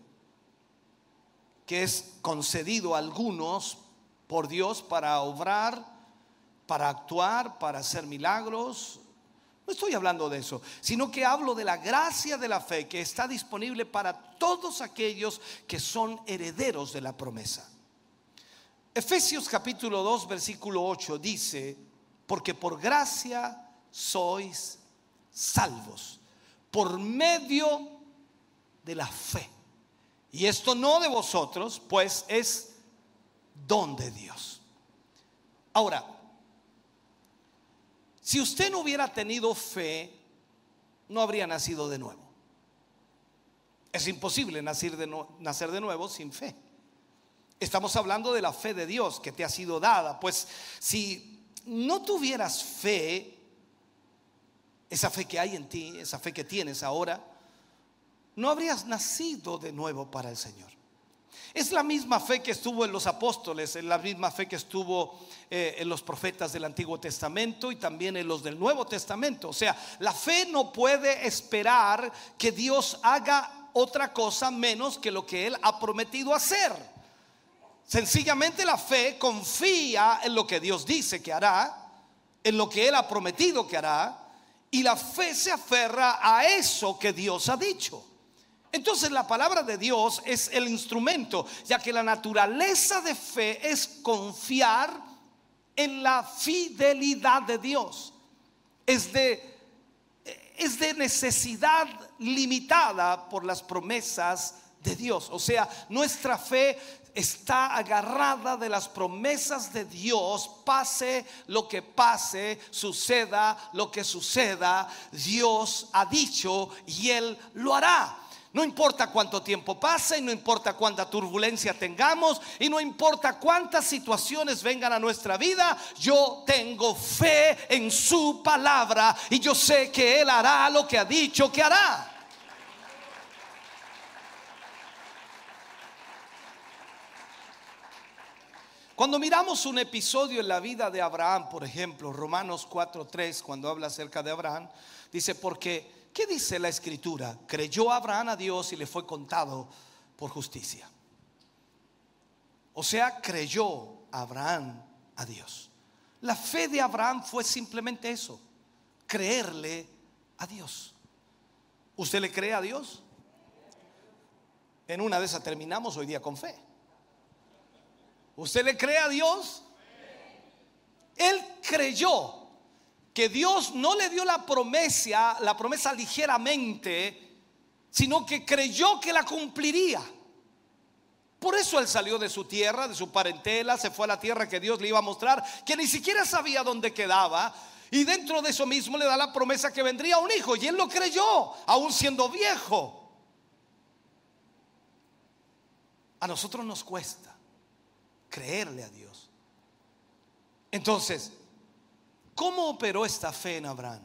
que es concedido a algunos por Dios para obrar, para actuar, para hacer milagros. No estoy hablando de eso, sino que hablo de la gracia de la fe que está disponible para todos aquellos que son herederos de la promesa. Efesios capítulo 2, versículo 8 dice, porque por gracia sois salvos, por medio de la fe. Y esto no de vosotros, pues es don de Dios. Ahora, si usted no hubiera tenido fe, no habría nacido de nuevo. Es imposible nacer de, nacer de nuevo sin fe. Estamos hablando de la fe de Dios que te ha sido dada. Pues si no tuvieras fe, esa fe que hay en ti, esa fe que tienes ahora, no habrías nacido de nuevo para el Señor. Es la misma fe que estuvo en los apóstoles, es la misma fe que estuvo eh, en los profetas del Antiguo Testamento y también en los del Nuevo Testamento. O sea, la fe no puede esperar que Dios haga otra cosa menos que lo que Él ha prometido hacer. Sencillamente la fe confía en lo que Dios dice que hará, en lo que Él ha prometido que hará, y la fe se aferra a eso que Dios ha dicho. Entonces la palabra de Dios es el instrumento, ya que la naturaleza de fe es confiar en la fidelidad de Dios. Es de, es de necesidad limitada por las promesas de Dios. O sea, nuestra fe está agarrada de las promesas de Dios, pase lo que pase, suceda lo que suceda, Dios ha dicho y Él lo hará. No importa cuánto tiempo pase, no importa cuánta turbulencia tengamos y no importa cuántas situaciones vengan a nuestra vida, yo tengo fe en su palabra y yo sé que Él hará lo que ha dicho que hará. Cuando miramos un episodio en la vida de Abraham, por ejemplo, Romanos 4:3, cuando habla acerca de Abraham, dice, porque ¿Qué dice la escritura? Creyó Abraham a Dios y le fue contado por justicia. O sea, creyó Abraham a Dios. La fe de Abraham fue simplemente eso, creerle a Dios. ¿Usted le cree a Dios? En una de esas terminamos hoy día con fe. ¿Usted le cree a Dios? Él creyó que Dios no le dio la promesa, la promesa ligeramente, sino que creyó que la cumpliría. Por eso él salió de su tierra, de su parentela, se fue a la tierra que Dios le iba a mostrar, que ni siquiera sabía dónde quedaba. Y dentro de eso mismo le da la promesa que vendría un hijo. Y él lo creyó, aún siendo viejo. A nosotros nos cuesta creerle a Dios. Entonces, ¿Cómo operó esta fe en Abraham?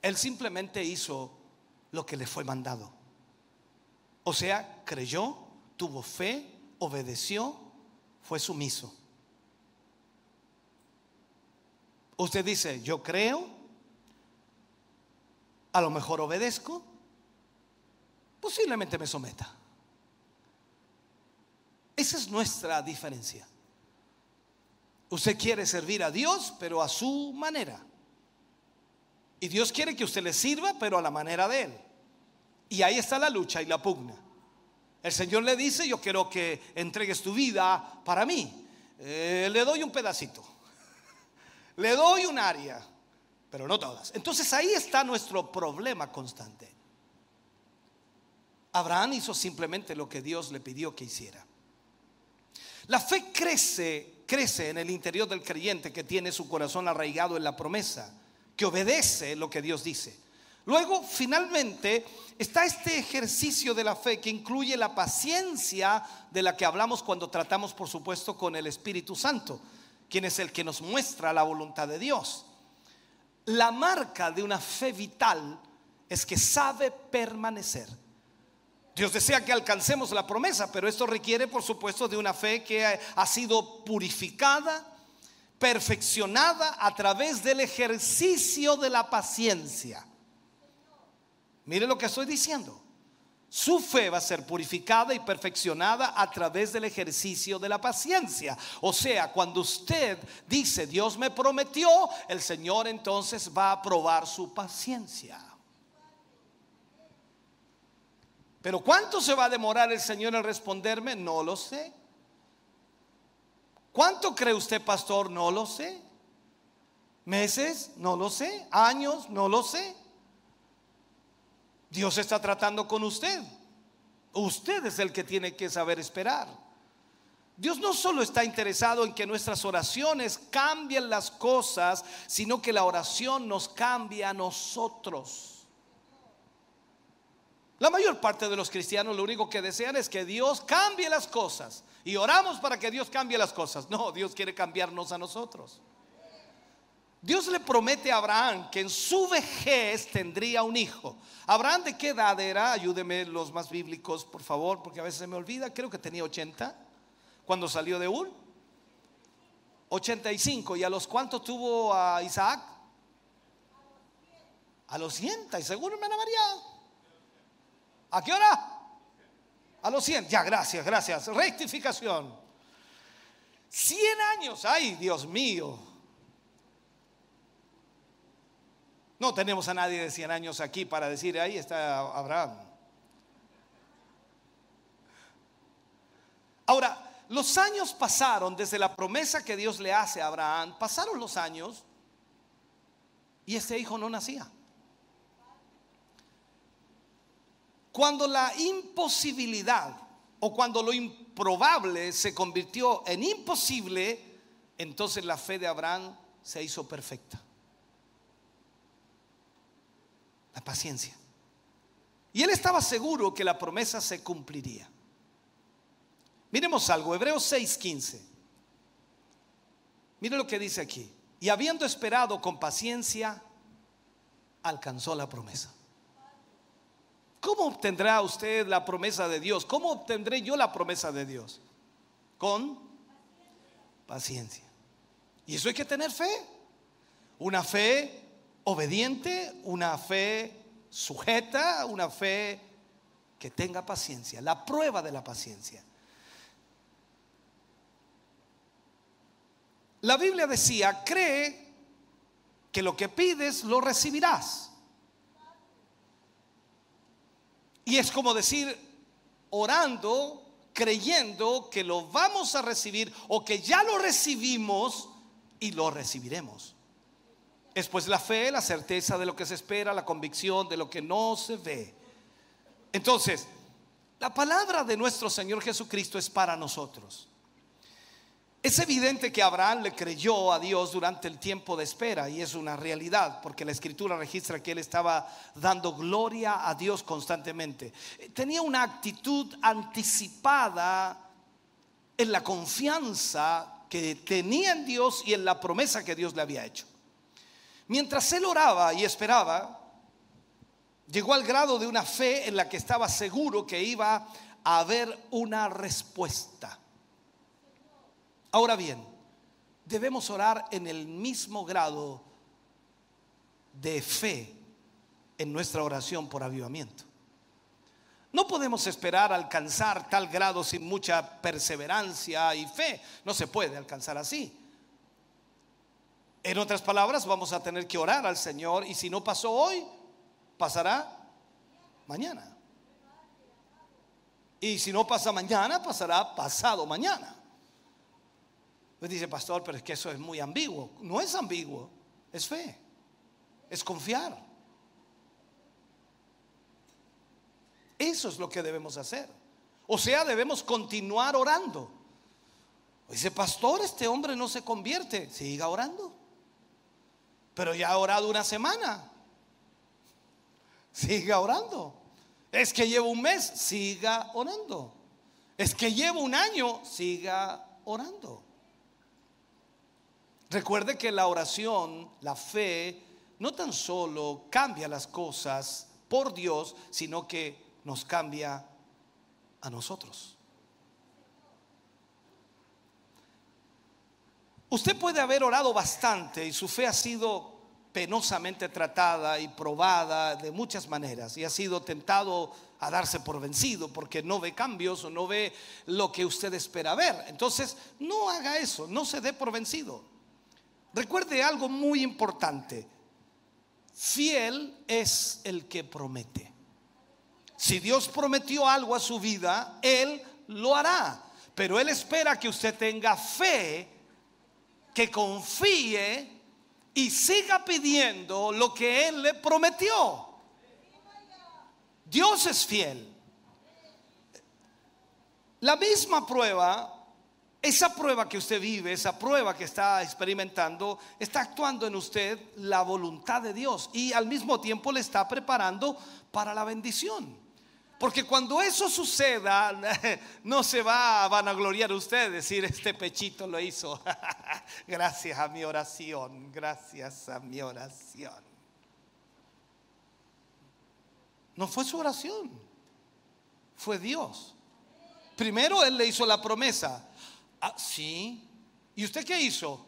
Él simplemente hizo lo que le fue mandado. O sea, creyó, tuvo fe, obedeció, fue sumiso. Usted dice, yo creo, a lo mejor obedezco, posiblemente me someta. Esa es nuestra diferencia. Usted quiere servir a Dios, pero a su manera. Y Dios quiere que usted le sirva, pero a la manera de Él. Y ahí está la lucha y la pugna. El Señor le dice, yo quiero que entregues tu vida para mí. Eh, le doy un pedacito. Le doy un área, pero no todas. Entonces ahí está nuestro problema constante. Abraham hizo simplemente lo que Dios le pidió que hiciera. La fe crece crece en el interior del creyente que tiene su corazón arraigado en la promesa, que obedece lo que Dios dice. Luego, finalmente, está este ejercicio de la fe que incluye la paciencia de la que hablamos cuando tratamos, por supuesto, con el Espíritu Santo, quien es el que nos muestra la voluntad de Dios. La marca de una fe vital es que sabe permanecer. Dios desea que alcancemos la promesa, pero esto requiere, por supuesto, de una fe que ha sido purificada, perfeccionada a través del ejercicio de la paciencia. Mire lo que estoy diciendo. Su fe va a ser purificada y perfeccionada a través del ejercicio de la paciencia. O sea, cuando usted dice, Dios me prometió, el Señor entonces va a probar su paciencia. Pero ¿cuánto se va a demorar el Señor en responderme? No lo sé. ¿Cuánto cree usted, pastor? No lo sé. ¿Meses? No lo sé. ¿Años? No lo sé. Dios está tratando con usted. Usted es el que tiene que saber esperar. Dios no solo está interesado en que nuestras oraciones cambien las cosas, sino que la oración nos cambia a nosotros. La mayor parte de los cristianos lo único que desean es que Dios cambie las cosas. Y oramos para que Dios cambie las cosas. No, Dios quiere cambiarnos a nosotros. Dios le promete a Abraham que en su vejez tendría un hijo. Abraham de qué edad era? Ayúdeme los más bíblicos, por favor, porque a veces se me olvida. Creo que tenía 80 cuando salió de Ur. 85. ¿Y a los cuántos tuvo a Isaac? A los 100. ¿Y seguro, hermana María? ¿A qué hora? A los 100. Ya, gracias, gracias. Rectificación. 100 años. Ay, Dios mío. No tenemos a nadie de 100 años aquí para decir, ahí está Abraham. Ahora, los años pasaron desde la promesa que Dios le hace a Abraham, pasaron los años y este hijo no nacía. Cuando la imposibilidad o cuando lo improbable se convirtió en imposible, entonces la fe de Abraham se hizo perfecta. la paciencia. Y él estaba seguro que la promesa se cumpliría. Miremos algo, Hebreos 6:15. Mire lo que dice aquí. Y habiendo esperado con paciencia, alcanzó la promesa. ¿Cómo obtendrá usted la promesa de Dios? ¿Cómo obtendré yo la promesa de Dios? Con paciencia. Y eso hay que tener fe. Una fe obediente, una fe sujeta, una fe que tenga paciencia, la prueba de la paciencia. La Biblia decía, cree que lo que pides lo recibirás. Y es como decir, orando, creyendo que lo vamos a recibir o que ya lo recibimos y lo recibiremos. Es pues la fe, la certeza de lo que se espera, la convicción de lo que no se ve. Entonces, la palabra de nuestro Señor Jesucristo es para nosotros. Es evidente que Abraham le creyó a Dios durante el tiempo de espera y es una realidad porque la escritura registra que él estaba dando gloria a Dios constantemente. Tenía una actitud anticipada en la confianza que tenía en Dios y en la promesa que Dios le había hecho. Mientras él oraba y esperaba, llegó al grado de una fe en la que estaba seguro que iba a haber una respuesta. Ahora bien, debemos orar en el mismo grado de fe en nuestra oración por avivamiento. No podemos esperar alcanzar tal grado sin mucha perseverancia y fe. No se puede alcanzar así. En otras palabras, vamos a tener que orar al Señor y si no pasó hoy, pasará mañana. Y si no pasa mañana, pasará pasado mañana. Pues dice, pastor, pero es que eso es muy ambiguo. No es ambiguo, es fe, es confiar. Eso es lo que debemos hacer. O sea, debemos continuar orando. Dice, pastor, este hombre no se convierte. Siga orando. Pero ya ha orado una semana. Siga orando. Es que llevo un mes, siga orando. Es que llevo un año, siga orando. Recuerde que la oración, la fe, no tan solo cambia las cosas por Dios, sino que nos cambia a nosotros. Usted puede haber orado bastante y su fe ha sido penosamente tratada y probada de muchas maneras y ha sido tentado a darse por vencido porque no ve cambios o no ve lo que usted espera ver. Entonces, no haga eso, no se dé por vencido. Recuerde algo muy importante. Fiel es el que promete. Si Dios prometió algo a su vida, Él lo hará. Pero Él espera que usted tenga fe, que confíe y siga pidiendo lo que Él le prometió. Dios es fiel. La misma prueba, esa prueba que usted vive, esa prueba que está experimentando, está actuando en usted la voluntad de Dios y al mismo tiempo le está preparando para la bendición. Porque cuando eso suceda, no se va a vanagloriar usted, decir, este pechito lo hizo. gracias a mi oración, gracias a mi oración. No fue su oración, fue Dios. Primero Él le hizo la promesa. Ah, sí. ¿Y usted qué hizo?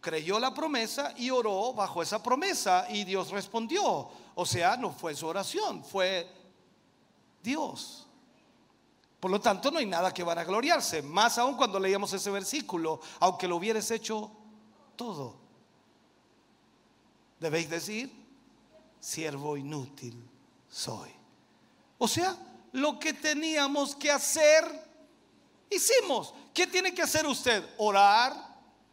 Creyó la promesa y oró bajo esa promesa y Dios respondió. O sea, no fue su oración, fue Dios. Por lo tanto, no hay nada que van a gloriarse. Más aún cuando leíamos ese versículo, aunque lo hubieras hecho todo. Debéis decir, siervo inútil soy. O sea, lo que teníamos que hacer, hicimos. ¿Qué tiene que hacer usted? Orar,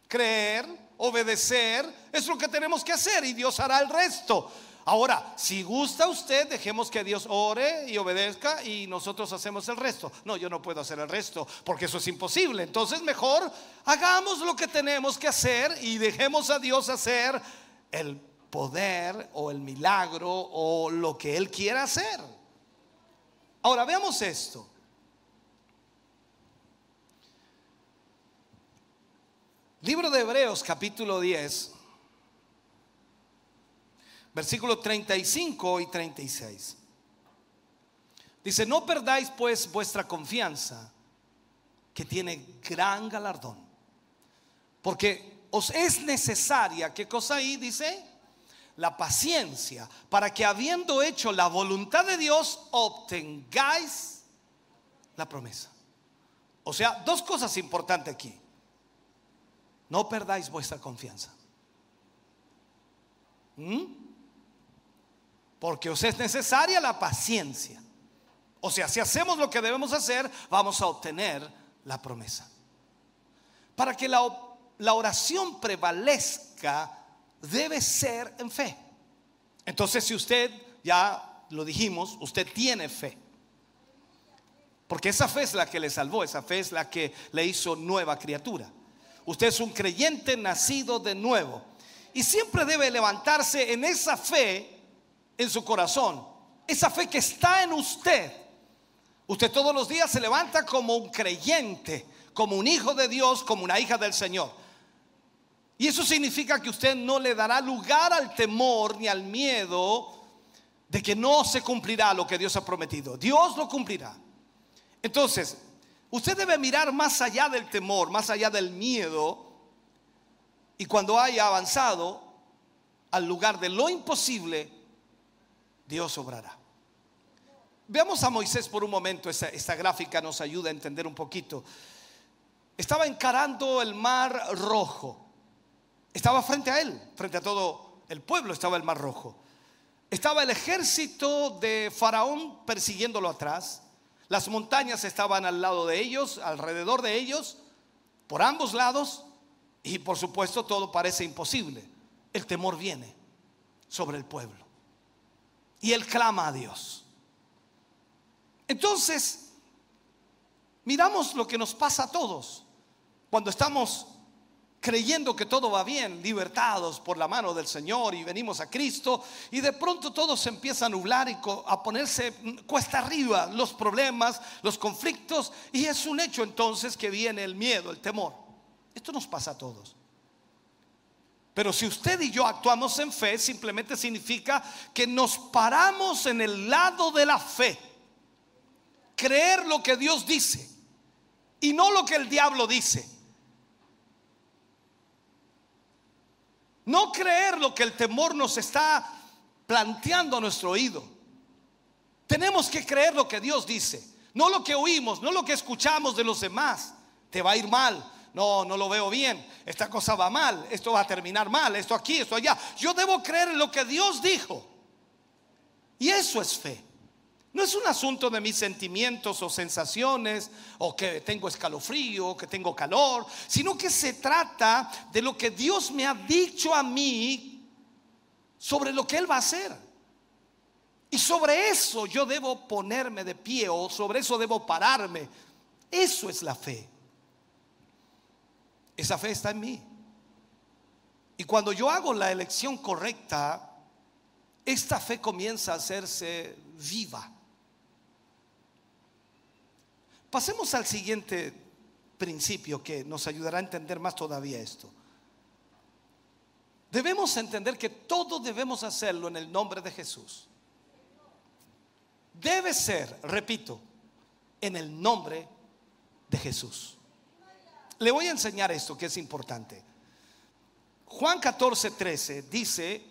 creer, obedecer. Es lo que tenemos que hacer y Dios hará el resto. Ahora, si gusta usted, dejemos que Dios ore y obedezca y nosotros hacemos el resto. No, yo no puedo hacer el resto porque eso es imposible. Entonces, mejor hagamos lo que tenemos que hacer y dejemos a Dios hacer el poder o el milagro o lo que Él quiera hacer. Ahora, veamos esto. Libro de Hebreos capítulo 10 versículos 35 y 36. Dice, no perdáis pues vuestra confianza, que tiene gran galardón, porque os es necesaria, ¿qué cosa ahí dice? La paciencia, para que habiendo hecho la voluntad de Dios, obtengáis la promesa. O sea, dos cosas importantes aquí. No perdáis vuestra confianza. ¿Mm? porque os es necesaria la paciencia. O sea, si hacemos lo que debemos hacer, vamos a obtener la promesa. Para que la, la oración prevalezca, debe ser en fe. Entonces, si usted, ya lo dijimos, usted tiene fe. Porque esa fe es la que le salvó, esa fe es la que le hizo nueva criatura. Usted es un creyente nacido de nuevo. Y siempre debe levantarse en esa fe en su corazón, esa fe que está en usted. Usted todos los días se levanta como un creyente, como un hijo de Dios, como una hija del Señor. Y eso significa que usted no le dará lugar al temor ni al miedo de que no se cumplirá lo que Dios ha prometido. Dios lo cumplirá. Entonces, usted debe mirar más allá del temor, más allá del miedo. Y cuando haya avanzado al lugar de lo imposible, Dios obrará. Veamos a Moisés por un momento, esta, gráfica nos ayuda a entender un poquito. Estaba encarando el mar rojo. Estaba frente a él, frente a todo el pueblo estaba el mar rojo. Estaba el ejército de Faraón persiguiéndolo atrás. Las montañas estaban al lado de ellos, alrededor de ellos, por ambos lados. Y por supuesto todo parece imposible. El temor viene sobre el pueblo y él clama a Dios. Entonces, miramos lo que nos pasa a todos cuando estamos creyendo que todo va bien, libertados por la mano del Señor y venimos a Cristo y de pronto todo se empieza a nublar y a ponerse cuesta arriba los problemas, los conflictos y es un hecho entonces que viene el miedo, el temor. Esto nos pasa a todos. Pero si usted y yo actuamos en fe, simplemente significa que nos paramos en el lado de la fe. Creer lo que Dios dice y no lo que el diablo dice. No creer lo que el temor nos está planteando a nuestro oído. Tenemos que creer lo que Dios dice, no lo que oímos, no lo que escuchamos de los demás. Te va a ir mal. No, no lo veo bien. Esta cosa va mal. Esto va a terminar mal. Esto aquí, esto allá. Yo debo creer en lo que Dios dijo. Y eso es fe. No es un asunto de mis sentimientos o sensaciones, o que tengo escalofrío, o que tengo calor, sino que se trata de lo que Dios me ha dicho a mí sobre lo que Él va a hacer. Y sobre eso yo debo ponerme de pie, o sobre eso debo pararme. Eso es la fe. Esa fe está en mí. Y cuando yo hago la elección correcta, esta fe comienza a hacerse viva. Pasemos al siguiente principio que nos ayudará a entender más todavía esto. Debemos entender que todo debemos hacerlo en el nombre de Jesús. Debe ser, repito, en el nombre de Jesús. Le voy a enseñar esto que es importante. Juan 14, 13 dice,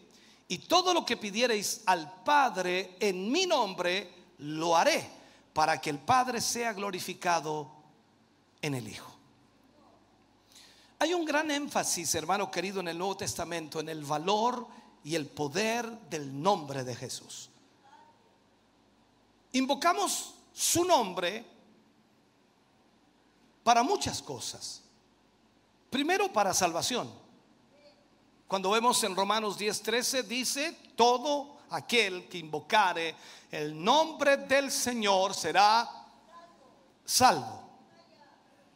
y todo lo que pidiereis al Padre en mi nombre, lo haré para que el Padre sea glorificado en el Hijo. Hay un gran énfasis, hermano querido, en el Nuevo Testamento, en el valor y el poder del nombre de Jesús. Invocamos su nombre para muchas cosas. Primero para salvación. Cuando vemos en Romanos 10:13 dice, todo aquel que invocare el nombre del Señor será salvo.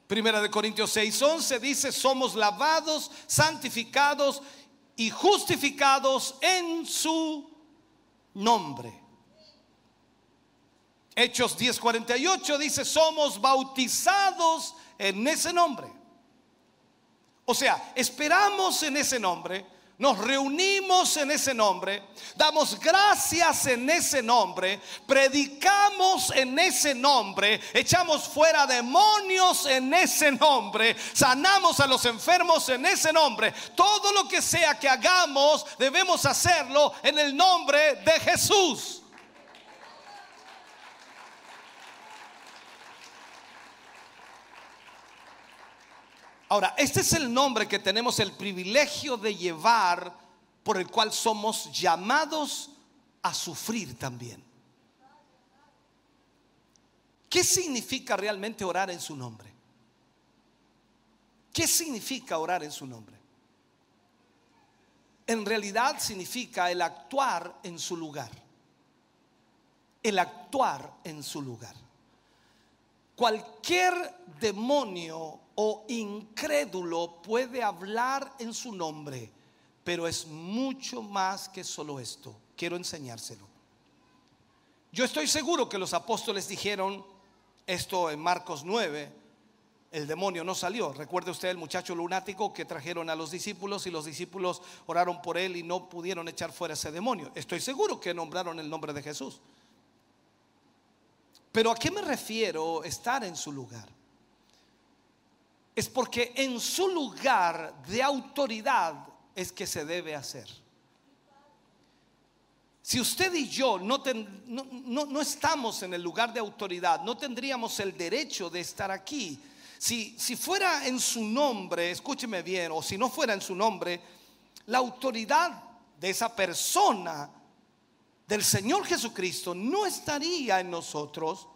Primera de Corintios 6, dice, somos lavados, santificados y justificados en su nombre. Hechos 10:48 dice, somos bautizados en ese nombre. O sea, esperamos en ese nombre nos reunimos en ese nombre, damos gracias en ese nombre, predicamos en ese nombre, echamos fuera demonios en ese nombre, sanamos a los enfermos en ese nombre. Todo lo que sea que hagamos, debemos hacerlo en el nombre de Jesús. Ahora, este es el nombre que tenemos el privilegio de llevar por el cual somos llamados a sufrir también. ¿Qué significa realmente orar en su nombre? ¿Qué significa orar en su nombre? En realidad significa el actuar en su lugar. El actuar en su lugar. Cualquier demonio o incrédulo puede hablar en su nombre, pero es mucho más que solo esto. Quiero enseñárselo. Yo estoy seguro que los apóstoles dijeron esto en Marcos 9. El demonio no salió. Recuerde usted el muchacho lunático que trajeron a los discípulos y los discípulos oraron por él y no pudieron echar fuera ese demonio. Estoy seguro que nombraron el nombre de Jesús. Pero ¿a qué me refiero estar en su lugar? Es porque en su lugar de autoridad es que se debe hacer. Si usted y yo no, no, estamos en el lugar de autoridad, no tendríamos el derecho de estar aquí. Si, si fuera en su nombre, escúcheme bien, o si no fuera en su nombre, la autoridad de esa persona del Señor Jesucristo no estaría en nosotros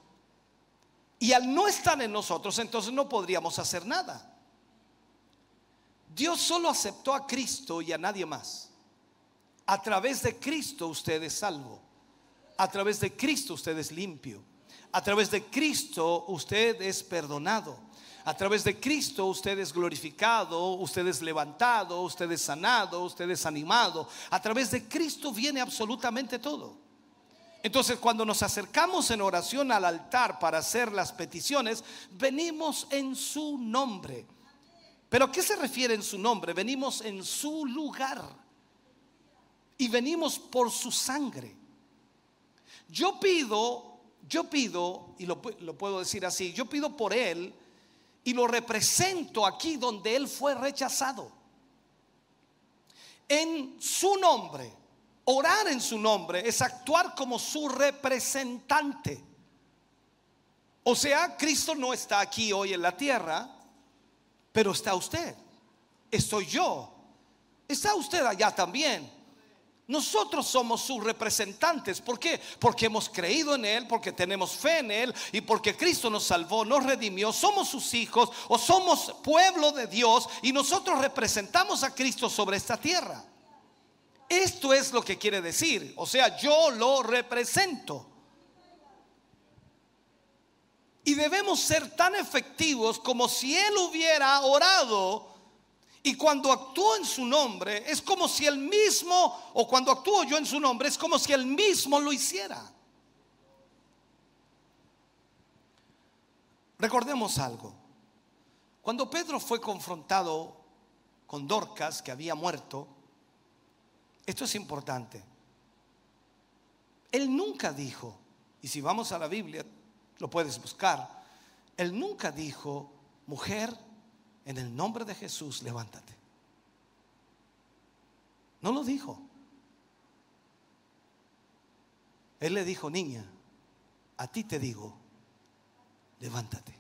y al no estar en nosotros, entonces no podríamos hacer nada. Dios solo aceptó a Cristo y a nadie más. A través de Cristo usted es salvo. A través de Cristo usted es limpio. A través de Cristo usted es perdonado. A través de Cristo usted es glorificado, usted es levantado, usted es sanado, usted es animado. A través de Cristo viene absolutamente todo. Entonces cuando nos acercamos en oración al altar para hacer las peticiones, venimos en su nombre. Pero ¿a qué se refiere en su nombre? Venimos en su lugar. Y venimos por su sangre. Yo pido, yo pido, y lo, lo puedo decir así, yo pido por él y lo represento aquí donde él fue rechazado. en su nombre. Orar en su nombre es actuar como su representante. O sea, Cristo no está aquí hoy en la tierra, pero está usted. Estoy yo. Está usted allá también. Nosotros somos sus representantes. ¿Por qué? Porque hemos creído en Él, porque tenemos fe en Él y porque Cristo nos salvó, nos redimió. Somos sus hijos o somos pueblo de Dios y nosotros representamos a Cristo sobre esta tierra. Esto es lo que quiere decir. O sea, yo lo represento. Y debemos ser tan efectivos como si Él hubiera orado y cuando actúo en su nombre, es como si él mismo, o cuando actúo yo en su nombre, es como si él mismo lo hiciera. Recordemos algo. Cuando Pedro fue confrontado con Dorcas, que había muerto, esto es importante. Él nunca dijo, y si vamos a la Biblia, lo puedes buscar, él nunca dijo, mujer, en el nombre de Jesús, levántate. No lo dijo. Él le dijo, niña, a ti te digo, levántate.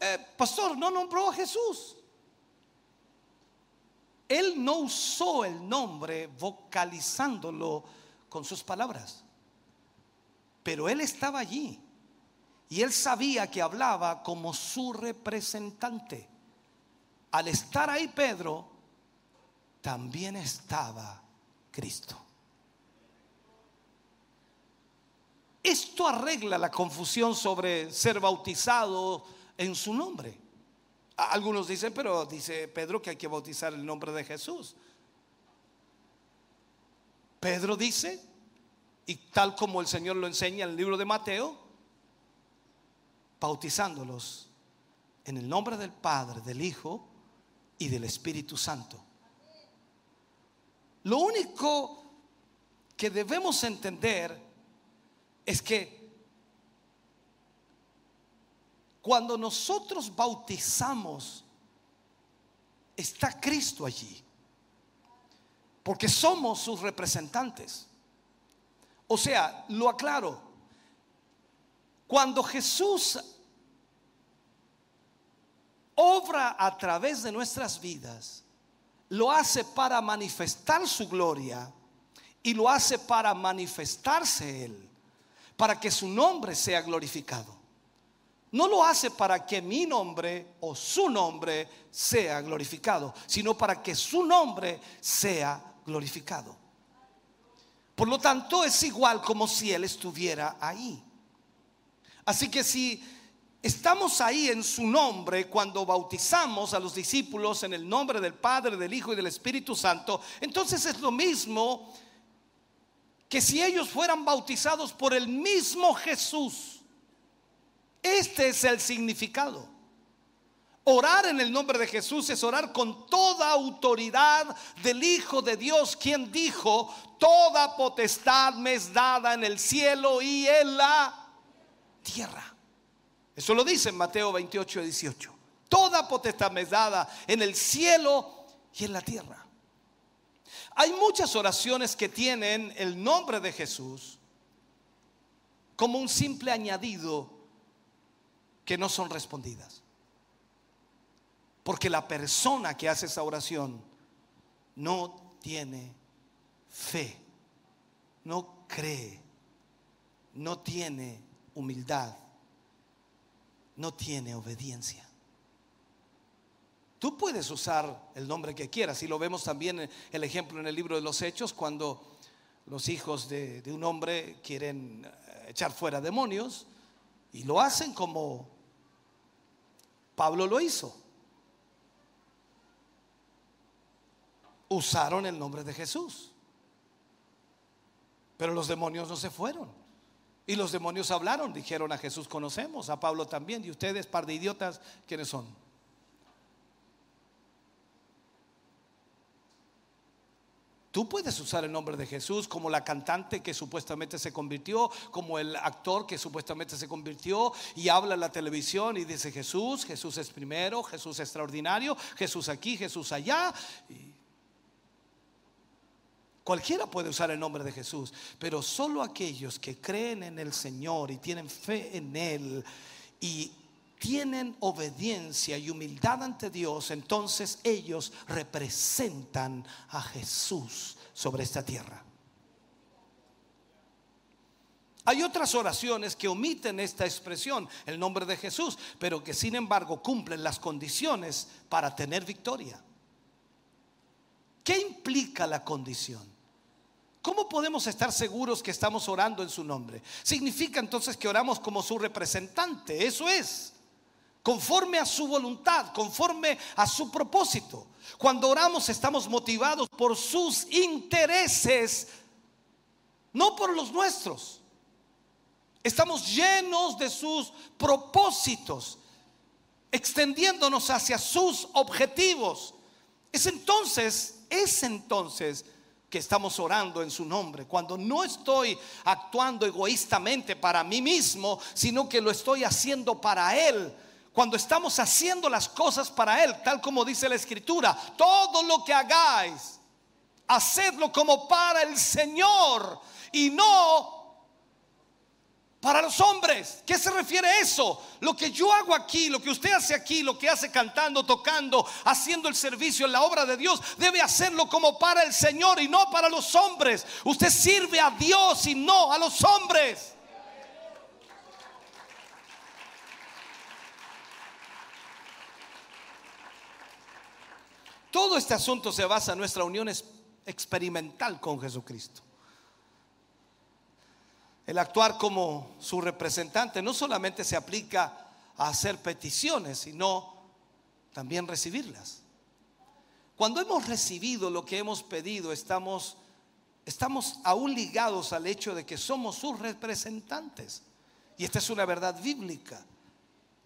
Eh, pastor, no nombró a Jesús. Él no usó el nombre vocalizándolo con sus palabras, pero él estaba allí. Y él sabía que hablaba como su representante. Al estar ahí Pedro, también estaba Cristo. Esto arregla la confusión sobre ser bautizado en su nombre. Algunos dicen, pero dice Pedro que hay que bautizar el nombre de Jesús. Pedro dice, y tal como el Señor lo enseña en el libro de Mateo, bautizándolos en el nombre del Padre, del Hijo y del Espíritu Santo. Lo único que debemos entender es que cuando nosotros bautizamos, está Cristo allí, porque somos sus representantes. O sea, lo aclaro, cuando Jesús obra a través de nuestras vidas, lo hace para manifestar su gloria y lo hace para manifestarse Él, para que su nombre sea glorificado. No lo hace para que mi nombre o su nombre sea glorificado, sino para que su nombre sea glorificado. Por lo tanto, es igual como si Él estuviera ahí. Así que si Estamos ahí en su nombre cuando bautizamos a los discípulos en el nombre del Padre, del Hijo y del Espíritu Santo. Entonces es lo mismo que si ellos fueran bautizados por el mismo Jesús. Este es el significado. Orar en el nombre de Jesús es orar con toda autoridad del Hijo de Dios, quien dijo, toda potestad me es dada en el cielo y en la tierra. Eso lo dice en Mateo 28, 18. Toda potestad me dada en el cielo y en la tierra. Hay muchas oraciones que tienen el nombre de Jesús como un simple añadido que no son respondidas. Porque la persona que hace esa oración no tiene fe, no cree, no tiene humildad no tiene obediencia. Tú puedes usar el nombre que quieras y lo vemos también el ejemplo en el libro de los Hechos cuando los hijos de, de un hombre quieren eh, echar fuera demonios y lo hacen como Pablo lo hizo. Usaron el nombre de Jesús. Pero los demonios no se fueron. Y los demonios hablaron, dijeron a Jesús conocemos, a Pablo también, y ustedes, par de idiotas, ¿quiénes son? Tú puedes usar el nombre de Jesús como la cantante que supuestamente se convirtió, como el actor que supuestamente se convirtió y habla en la televisión y dice Jesús, Jesús es primero, Jesús es extraordinario, Jesús aquí, Jesús allá. Cualquiera puede usar el nombre de Jesús, pero solo aquellos que creen en el Señor y tienen fe en Él y tienen obediencia y humildad ante Dios, entonces ellos representan a Jesús sobre esta tierra. Hay otras oraciones que omiten esta expresión, el nombre de Jesús, pero que sin embargo cumplen las condiciones para tener victoria. ¿Qué implica la condición? ¿Cómo podemos estar seguros que estamos orando en su nombre? Significa entonces que oramos como su representante, eso es, conforme a su voluntad, conforme a su propósito. Cuando oramos estamos motivados por sus intereses, no por los nuestros. Estamos llenos de sus propósitos, extendiéndonos hacia sus objetivos. Es entonces, es entonces que estamos orando en su nombre. Cuando no estoy actuando egoístamente para mí mismo, sino que lo estoy haciendo para Él. Cuando estamos haciendo las cosas para Él, tal como dice la Escritura, todo lo que hagáis, hacedlo como para el Señor y no para los hombres. ¿Qué se refiere a eso? Lo que yo hago aquí, lo que usted hace aquí, lo que hace cantando, tocando, haciendo el servicio en la obra de Dios, debe hacerlo como para el Señor y no para los hombres. Usted sirve a Dios y no a los hombres. Todo este asunto se basa en nuestra unión experimental con Jesucristo. El actuar como su representante no solamente se aplica a hacer peticiones, sino también recibirlas. Cuando hemos recibido lo que hemos pedido, estamos, estamos aún ligados al hecho de que somos sus representantes. Y esta es una verdad bíblica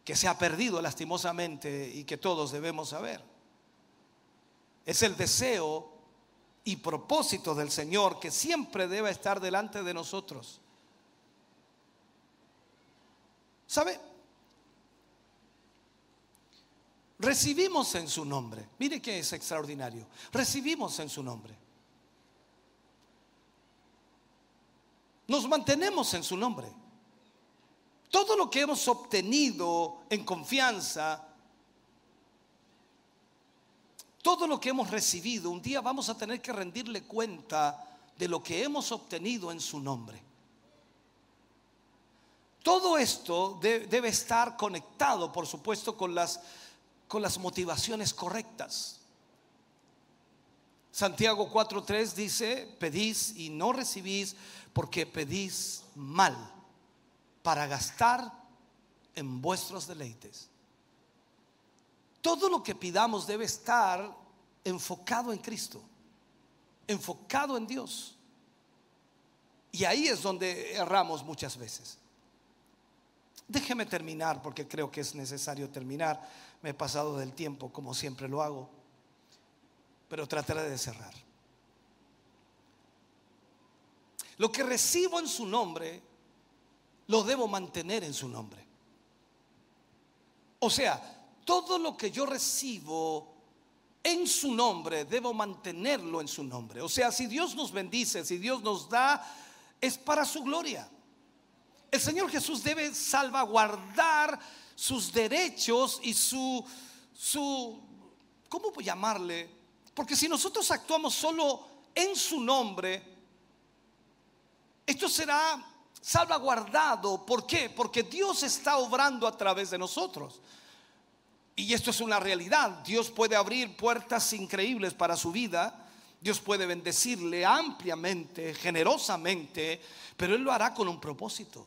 que se ha perdido lastimosamente y que todos debemos saber. Es el deseo y propósito del Señor que siempre debe estar delante de nosotros. ¿Sabe? Recibimos en su nombre. Mire que es extraordinario. Recibimos en su nombre. Nos mantenemos en su nombre. Todo lo que hemos obtenido en confianza, todo lo que hemos recibido, un día vamos a tener que rendirle cuenta de lo que hemos obtenido en su nombre. Todo esto debe estar conectado, por supuesto, con las, con las motivaciones correctas. Santiago 4.3 dice, pedís y no recibís porque pedís mal para gastar en vuestros deleites. Todo lo que pidamos debe estar enfocado en Cristo, enfocado en Dios. Y ahí es donde erramos muchas veces. Déjeme terminar porque creo que es necesario terminar. Me he pasado del tiempo como siempre lo hago, pero trataré de cerrar. Lo que recibo en su nombre, lo debo mantener en su nombre. O sea, todo lo que yo recibo en su nombre, debo mantenerlo en su nombre. O sea, si Dios nos bendice, si Dios nos da, es para su gloria el Señor Jesús debe salvaguardar sus derechos y su, su, ¿cómo llamarle? Porque si nosotros actuamos solo en su nombre, esto será salvaguardado. ¿Por qué? Porque Dios está obrando a través de nosotros. Y esto es una realidad. Dios puede abrir puertas increíbles para su vida. Dios puede bendecirle ampliamente, generosamente, pero Él lo hará con un propósito.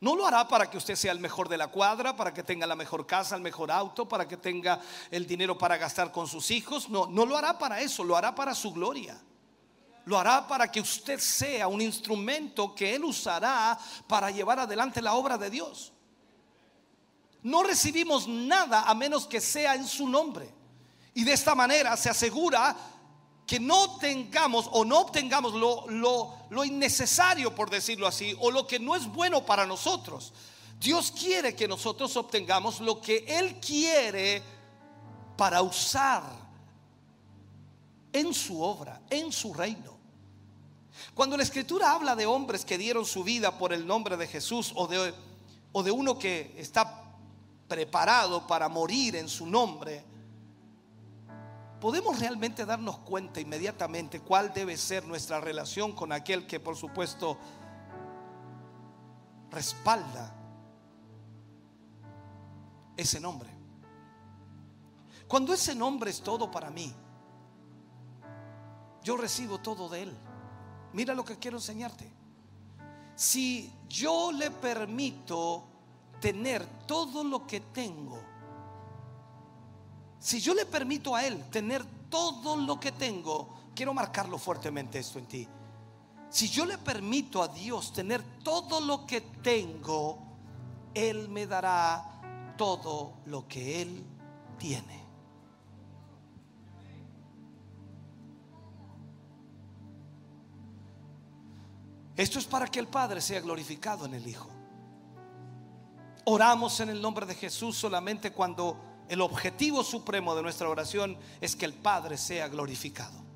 No lo hará para que usted sea el mejor de la cuadra, para que tenga la mejor casa, el mejor auto, para que tenga el dinero para gastar con sus hijos. No, no lo hará para eso, lo hará para su gloria. Lo hará para que usted sea un instrumento que Él usará para llevar adelante la obra de Dios. No recibimos nada a menos que sea en su nombre. Y de esta manera se asegura que no tengamos o no obtengamos lo, lo, innecesario, por decirlo así, o lo que no es bueno para nosotros. Dios quiere que nosotros obtengamos lo que Él quiere para usar en su obra, en su reino. Cuando la escritura habla de hombres que dieron su vida por el nombre de Jesús o de, o de uno que está preparado para morir en su nombre, podemos realmente darnos cuenta inmediatamente cuál debe ser nuestra relación con aquel que por supuesto respalda ese nombre. Cuando ese nombre es todo para mí, yo recibo todo de él. Mira lo que quiero enseñarte. Si yo le permito tener todo lo que tengo, si yo le permito a Él tener todo lo que tengo, quiero marcarlo fuertemente esto en ti. Si yo le permito a Dios tener todo lo que tengo, Él me dará todo lo que Él tiene. Esto es para que el Padre sea glorificado en el Hijo. Oramos en el nombre de Jesús solamente cuando el objetivo supremo de nuestra oración es que el Padre sea glorificado.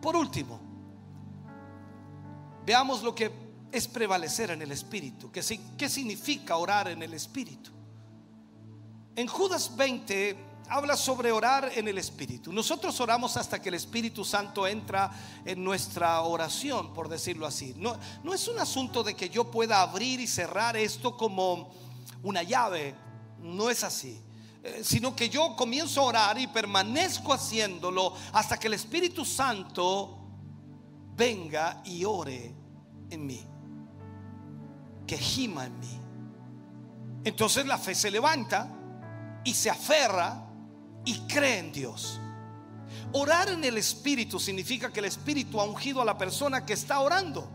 Por último, veamos lo que es prevalecer en el Espíritu. ¿Qué, significa orar en el Espíritu? En Judas 20 habla sobre orar en el Espíritu. Nosotros oramos hasta que el Espíritu Santo entra en nuestra oración, por decirlo así. No, no es un asunto de que yo pueda abrir y cerrar esto como una llave, no es así. Eh, sino que yo comienzo a orar y permanezco haciéndolo hasta que el Espíritu Santo venga y ore en mí, que gima en mí. Entonces la fe se levanta y se aferra y cree en Dios. Orar en el Espíritu significa que el Espíritu ha ungido a la persona que está orando.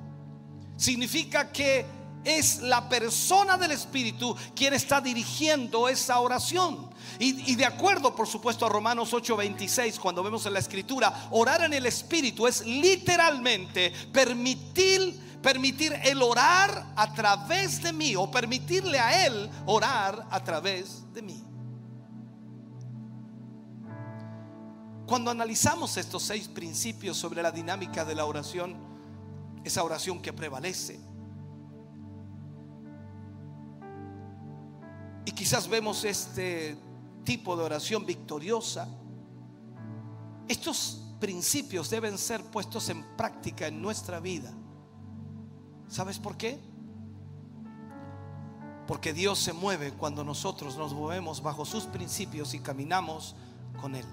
Significa que es la persona del Espíritu quien está dirigiendo esa oración. Y, de acuerdo, por supuesto, a Romanos 8:26, cuando vemos en la escritura, orar en el Espíritu es literalmente permitir, permitir el orar a través de mí o permitirle a Él orar a través de mí. Cuando analizamos estos seis principios sobre la dinámica de la oración, esa oración que prevalece, y quizás vemos este tipo de oración victoriosa, estos principios deben ser puestos en práctica en nuestra vida. ¿Sabes por qué? Porque Dios se mueve cuando nosotros nos movemos bajo sus principios y caminamos con Él.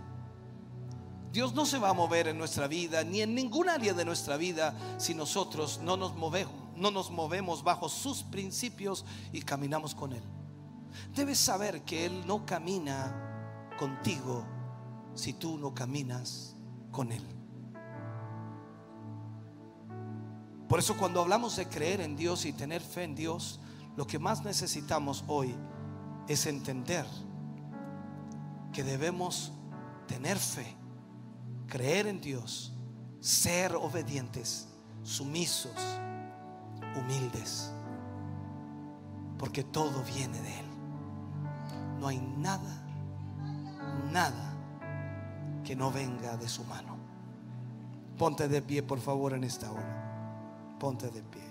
Dios no se va a mover en nuestra vida, ni en ningún área de nuestra vida, si nosotros no nos movemos, no nos movemos bajo sus principios y caminamos con Él. Debes saber que Él no camina contigo si tú no caminas con Él. Por eso cuando hablamos de creer en Dios y tener fe en Dios, lo que más necesitamos hoy es entender que debemos tener fe creer en Dios, ser obedientes, sumisos, humildes, porque todo viene de Él. No hay nada, nada que no venga de su mano. Ponte de pie, por favor, en esta hora. Ponte de pie.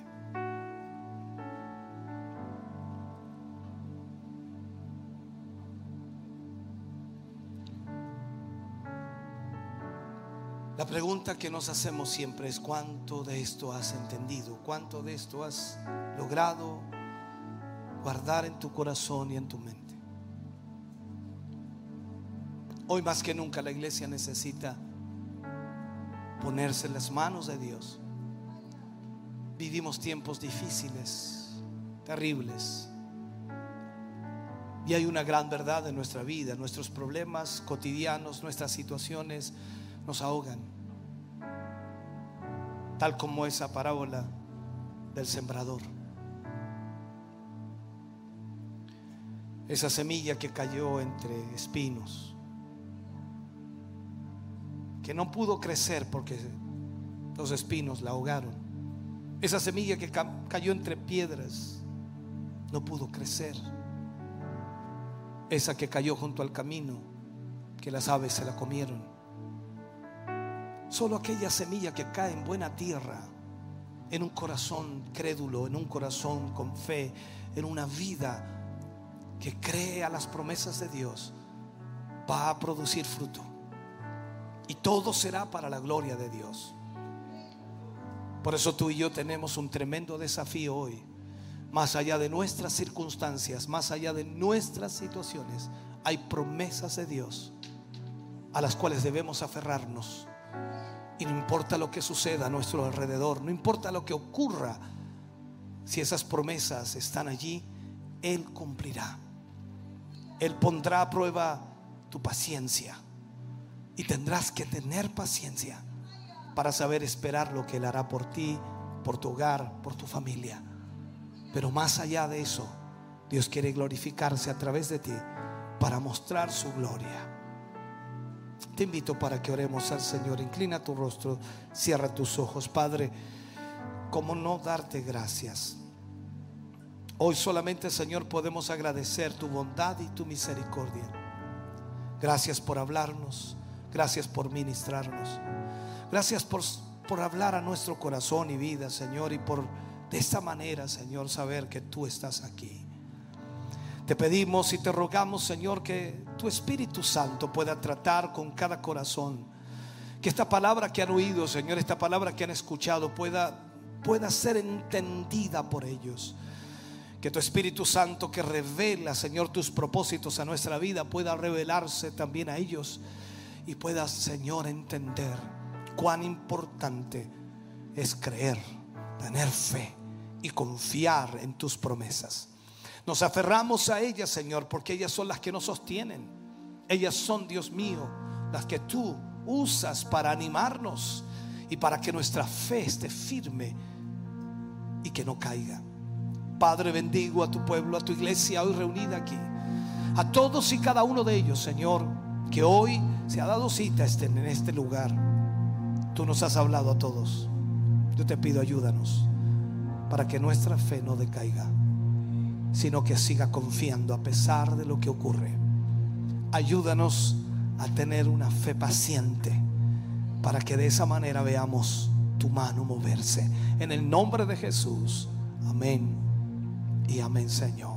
La pregunta que nos hacemos siempre es cuánto de esto has entendido, cuánto de esto has logrado guardar en tu corazón y en tu mente. Hoy más que nunca la iglesia necesita ponerse en las manos de Dios. Vivimos tiempos difíciles, terribles. Y hay una gran verdad en nuestra vida, nuestros problemas cotidianos, nuestras situaciones nos ahogan. Tal como esa parábola del sembrador. Esa semilla que cayó entre espinos. Que no pudo crecer porque los espinos la ahogaron. Esa semilla que cayó entre piedras. No pudo crecer. Esa que cayó junto al camino. Que las aves se la comieron Solo aquella semilla que cae en buena tierra, en un corazón crédulo, en un corazón con fe, en una vida que cree a las promesas de Dios, va a producir fruto. Y todo será para la gloria de Dios. Por eso tú y yo tenemos un tremendo desafío hoy. Más allá de nuestras circunstancias, más allá de nuestras situaciones, hay promesas de Dios a las cuales debemos aferrarnos. Y no importa lo que suceda a nuestro alrededor, no importa lo que ocurra, si esas promesas están allí, Él cumplirá. Él pondrá a prueba tu paciencia. Y tendrás que tener paciencia para saber esperar lo que Él hará por ti, por tu hogar, por tu familia. Pero más allá de eso, Dios quiere glorificarse a través de ti para mostrar su gloria. Te invito para que oremos al Señor. Inclina tu rostro, cierra tus ojos, Padre. ¿Cómo no darte gracias? Hoy solamente, Señor, podemos agradecer tu bondad y tu misericordia. Gracias por hablarnos. Gracias por ministrarnos. Gracias por, por hablar a nuestro corazón y vida, Señor, y por de esta manera, Señor, saber que tú estás aquí. Te pedimos y te rogamos, Señor, que tu Espíritu Santo pueda tratar con cada corazón. Que esta palabra que han oído, Señor, esta palabra que han escuchado pueda, pueda ser entendida por ellos. Que tu Espíritu Santo que revela, Señor, tus propósitos a nuestra vida pueda revelarse también a ellos y pueda, Señor, entender cuán importante es creer, tener fe y confiar en tus promesas. Nos aferramos a ellas, Señor, porque ellas son las que nos sostienen. Ellas son, Dios mío, las que tú usas para animarnos y para que nuestra fe esté firme y que no caiga. Padre, bendigo a tu pueblo, a tu iglesia hoy reunida aquí. A todos y cada uno de ellos, Señor, que hoy se ha dado cita en este lugar. Tú nos has hablado a todos. Yo te pido, ayúdanos para que nuestra fe no decaiga sino que siga confiando a pesar de lo que ocurre. Ayúdanos a tener una fe paciente para que de esa manera veamos tu mano moverse. En el nombre de Jesús. Amén y amén, Señor.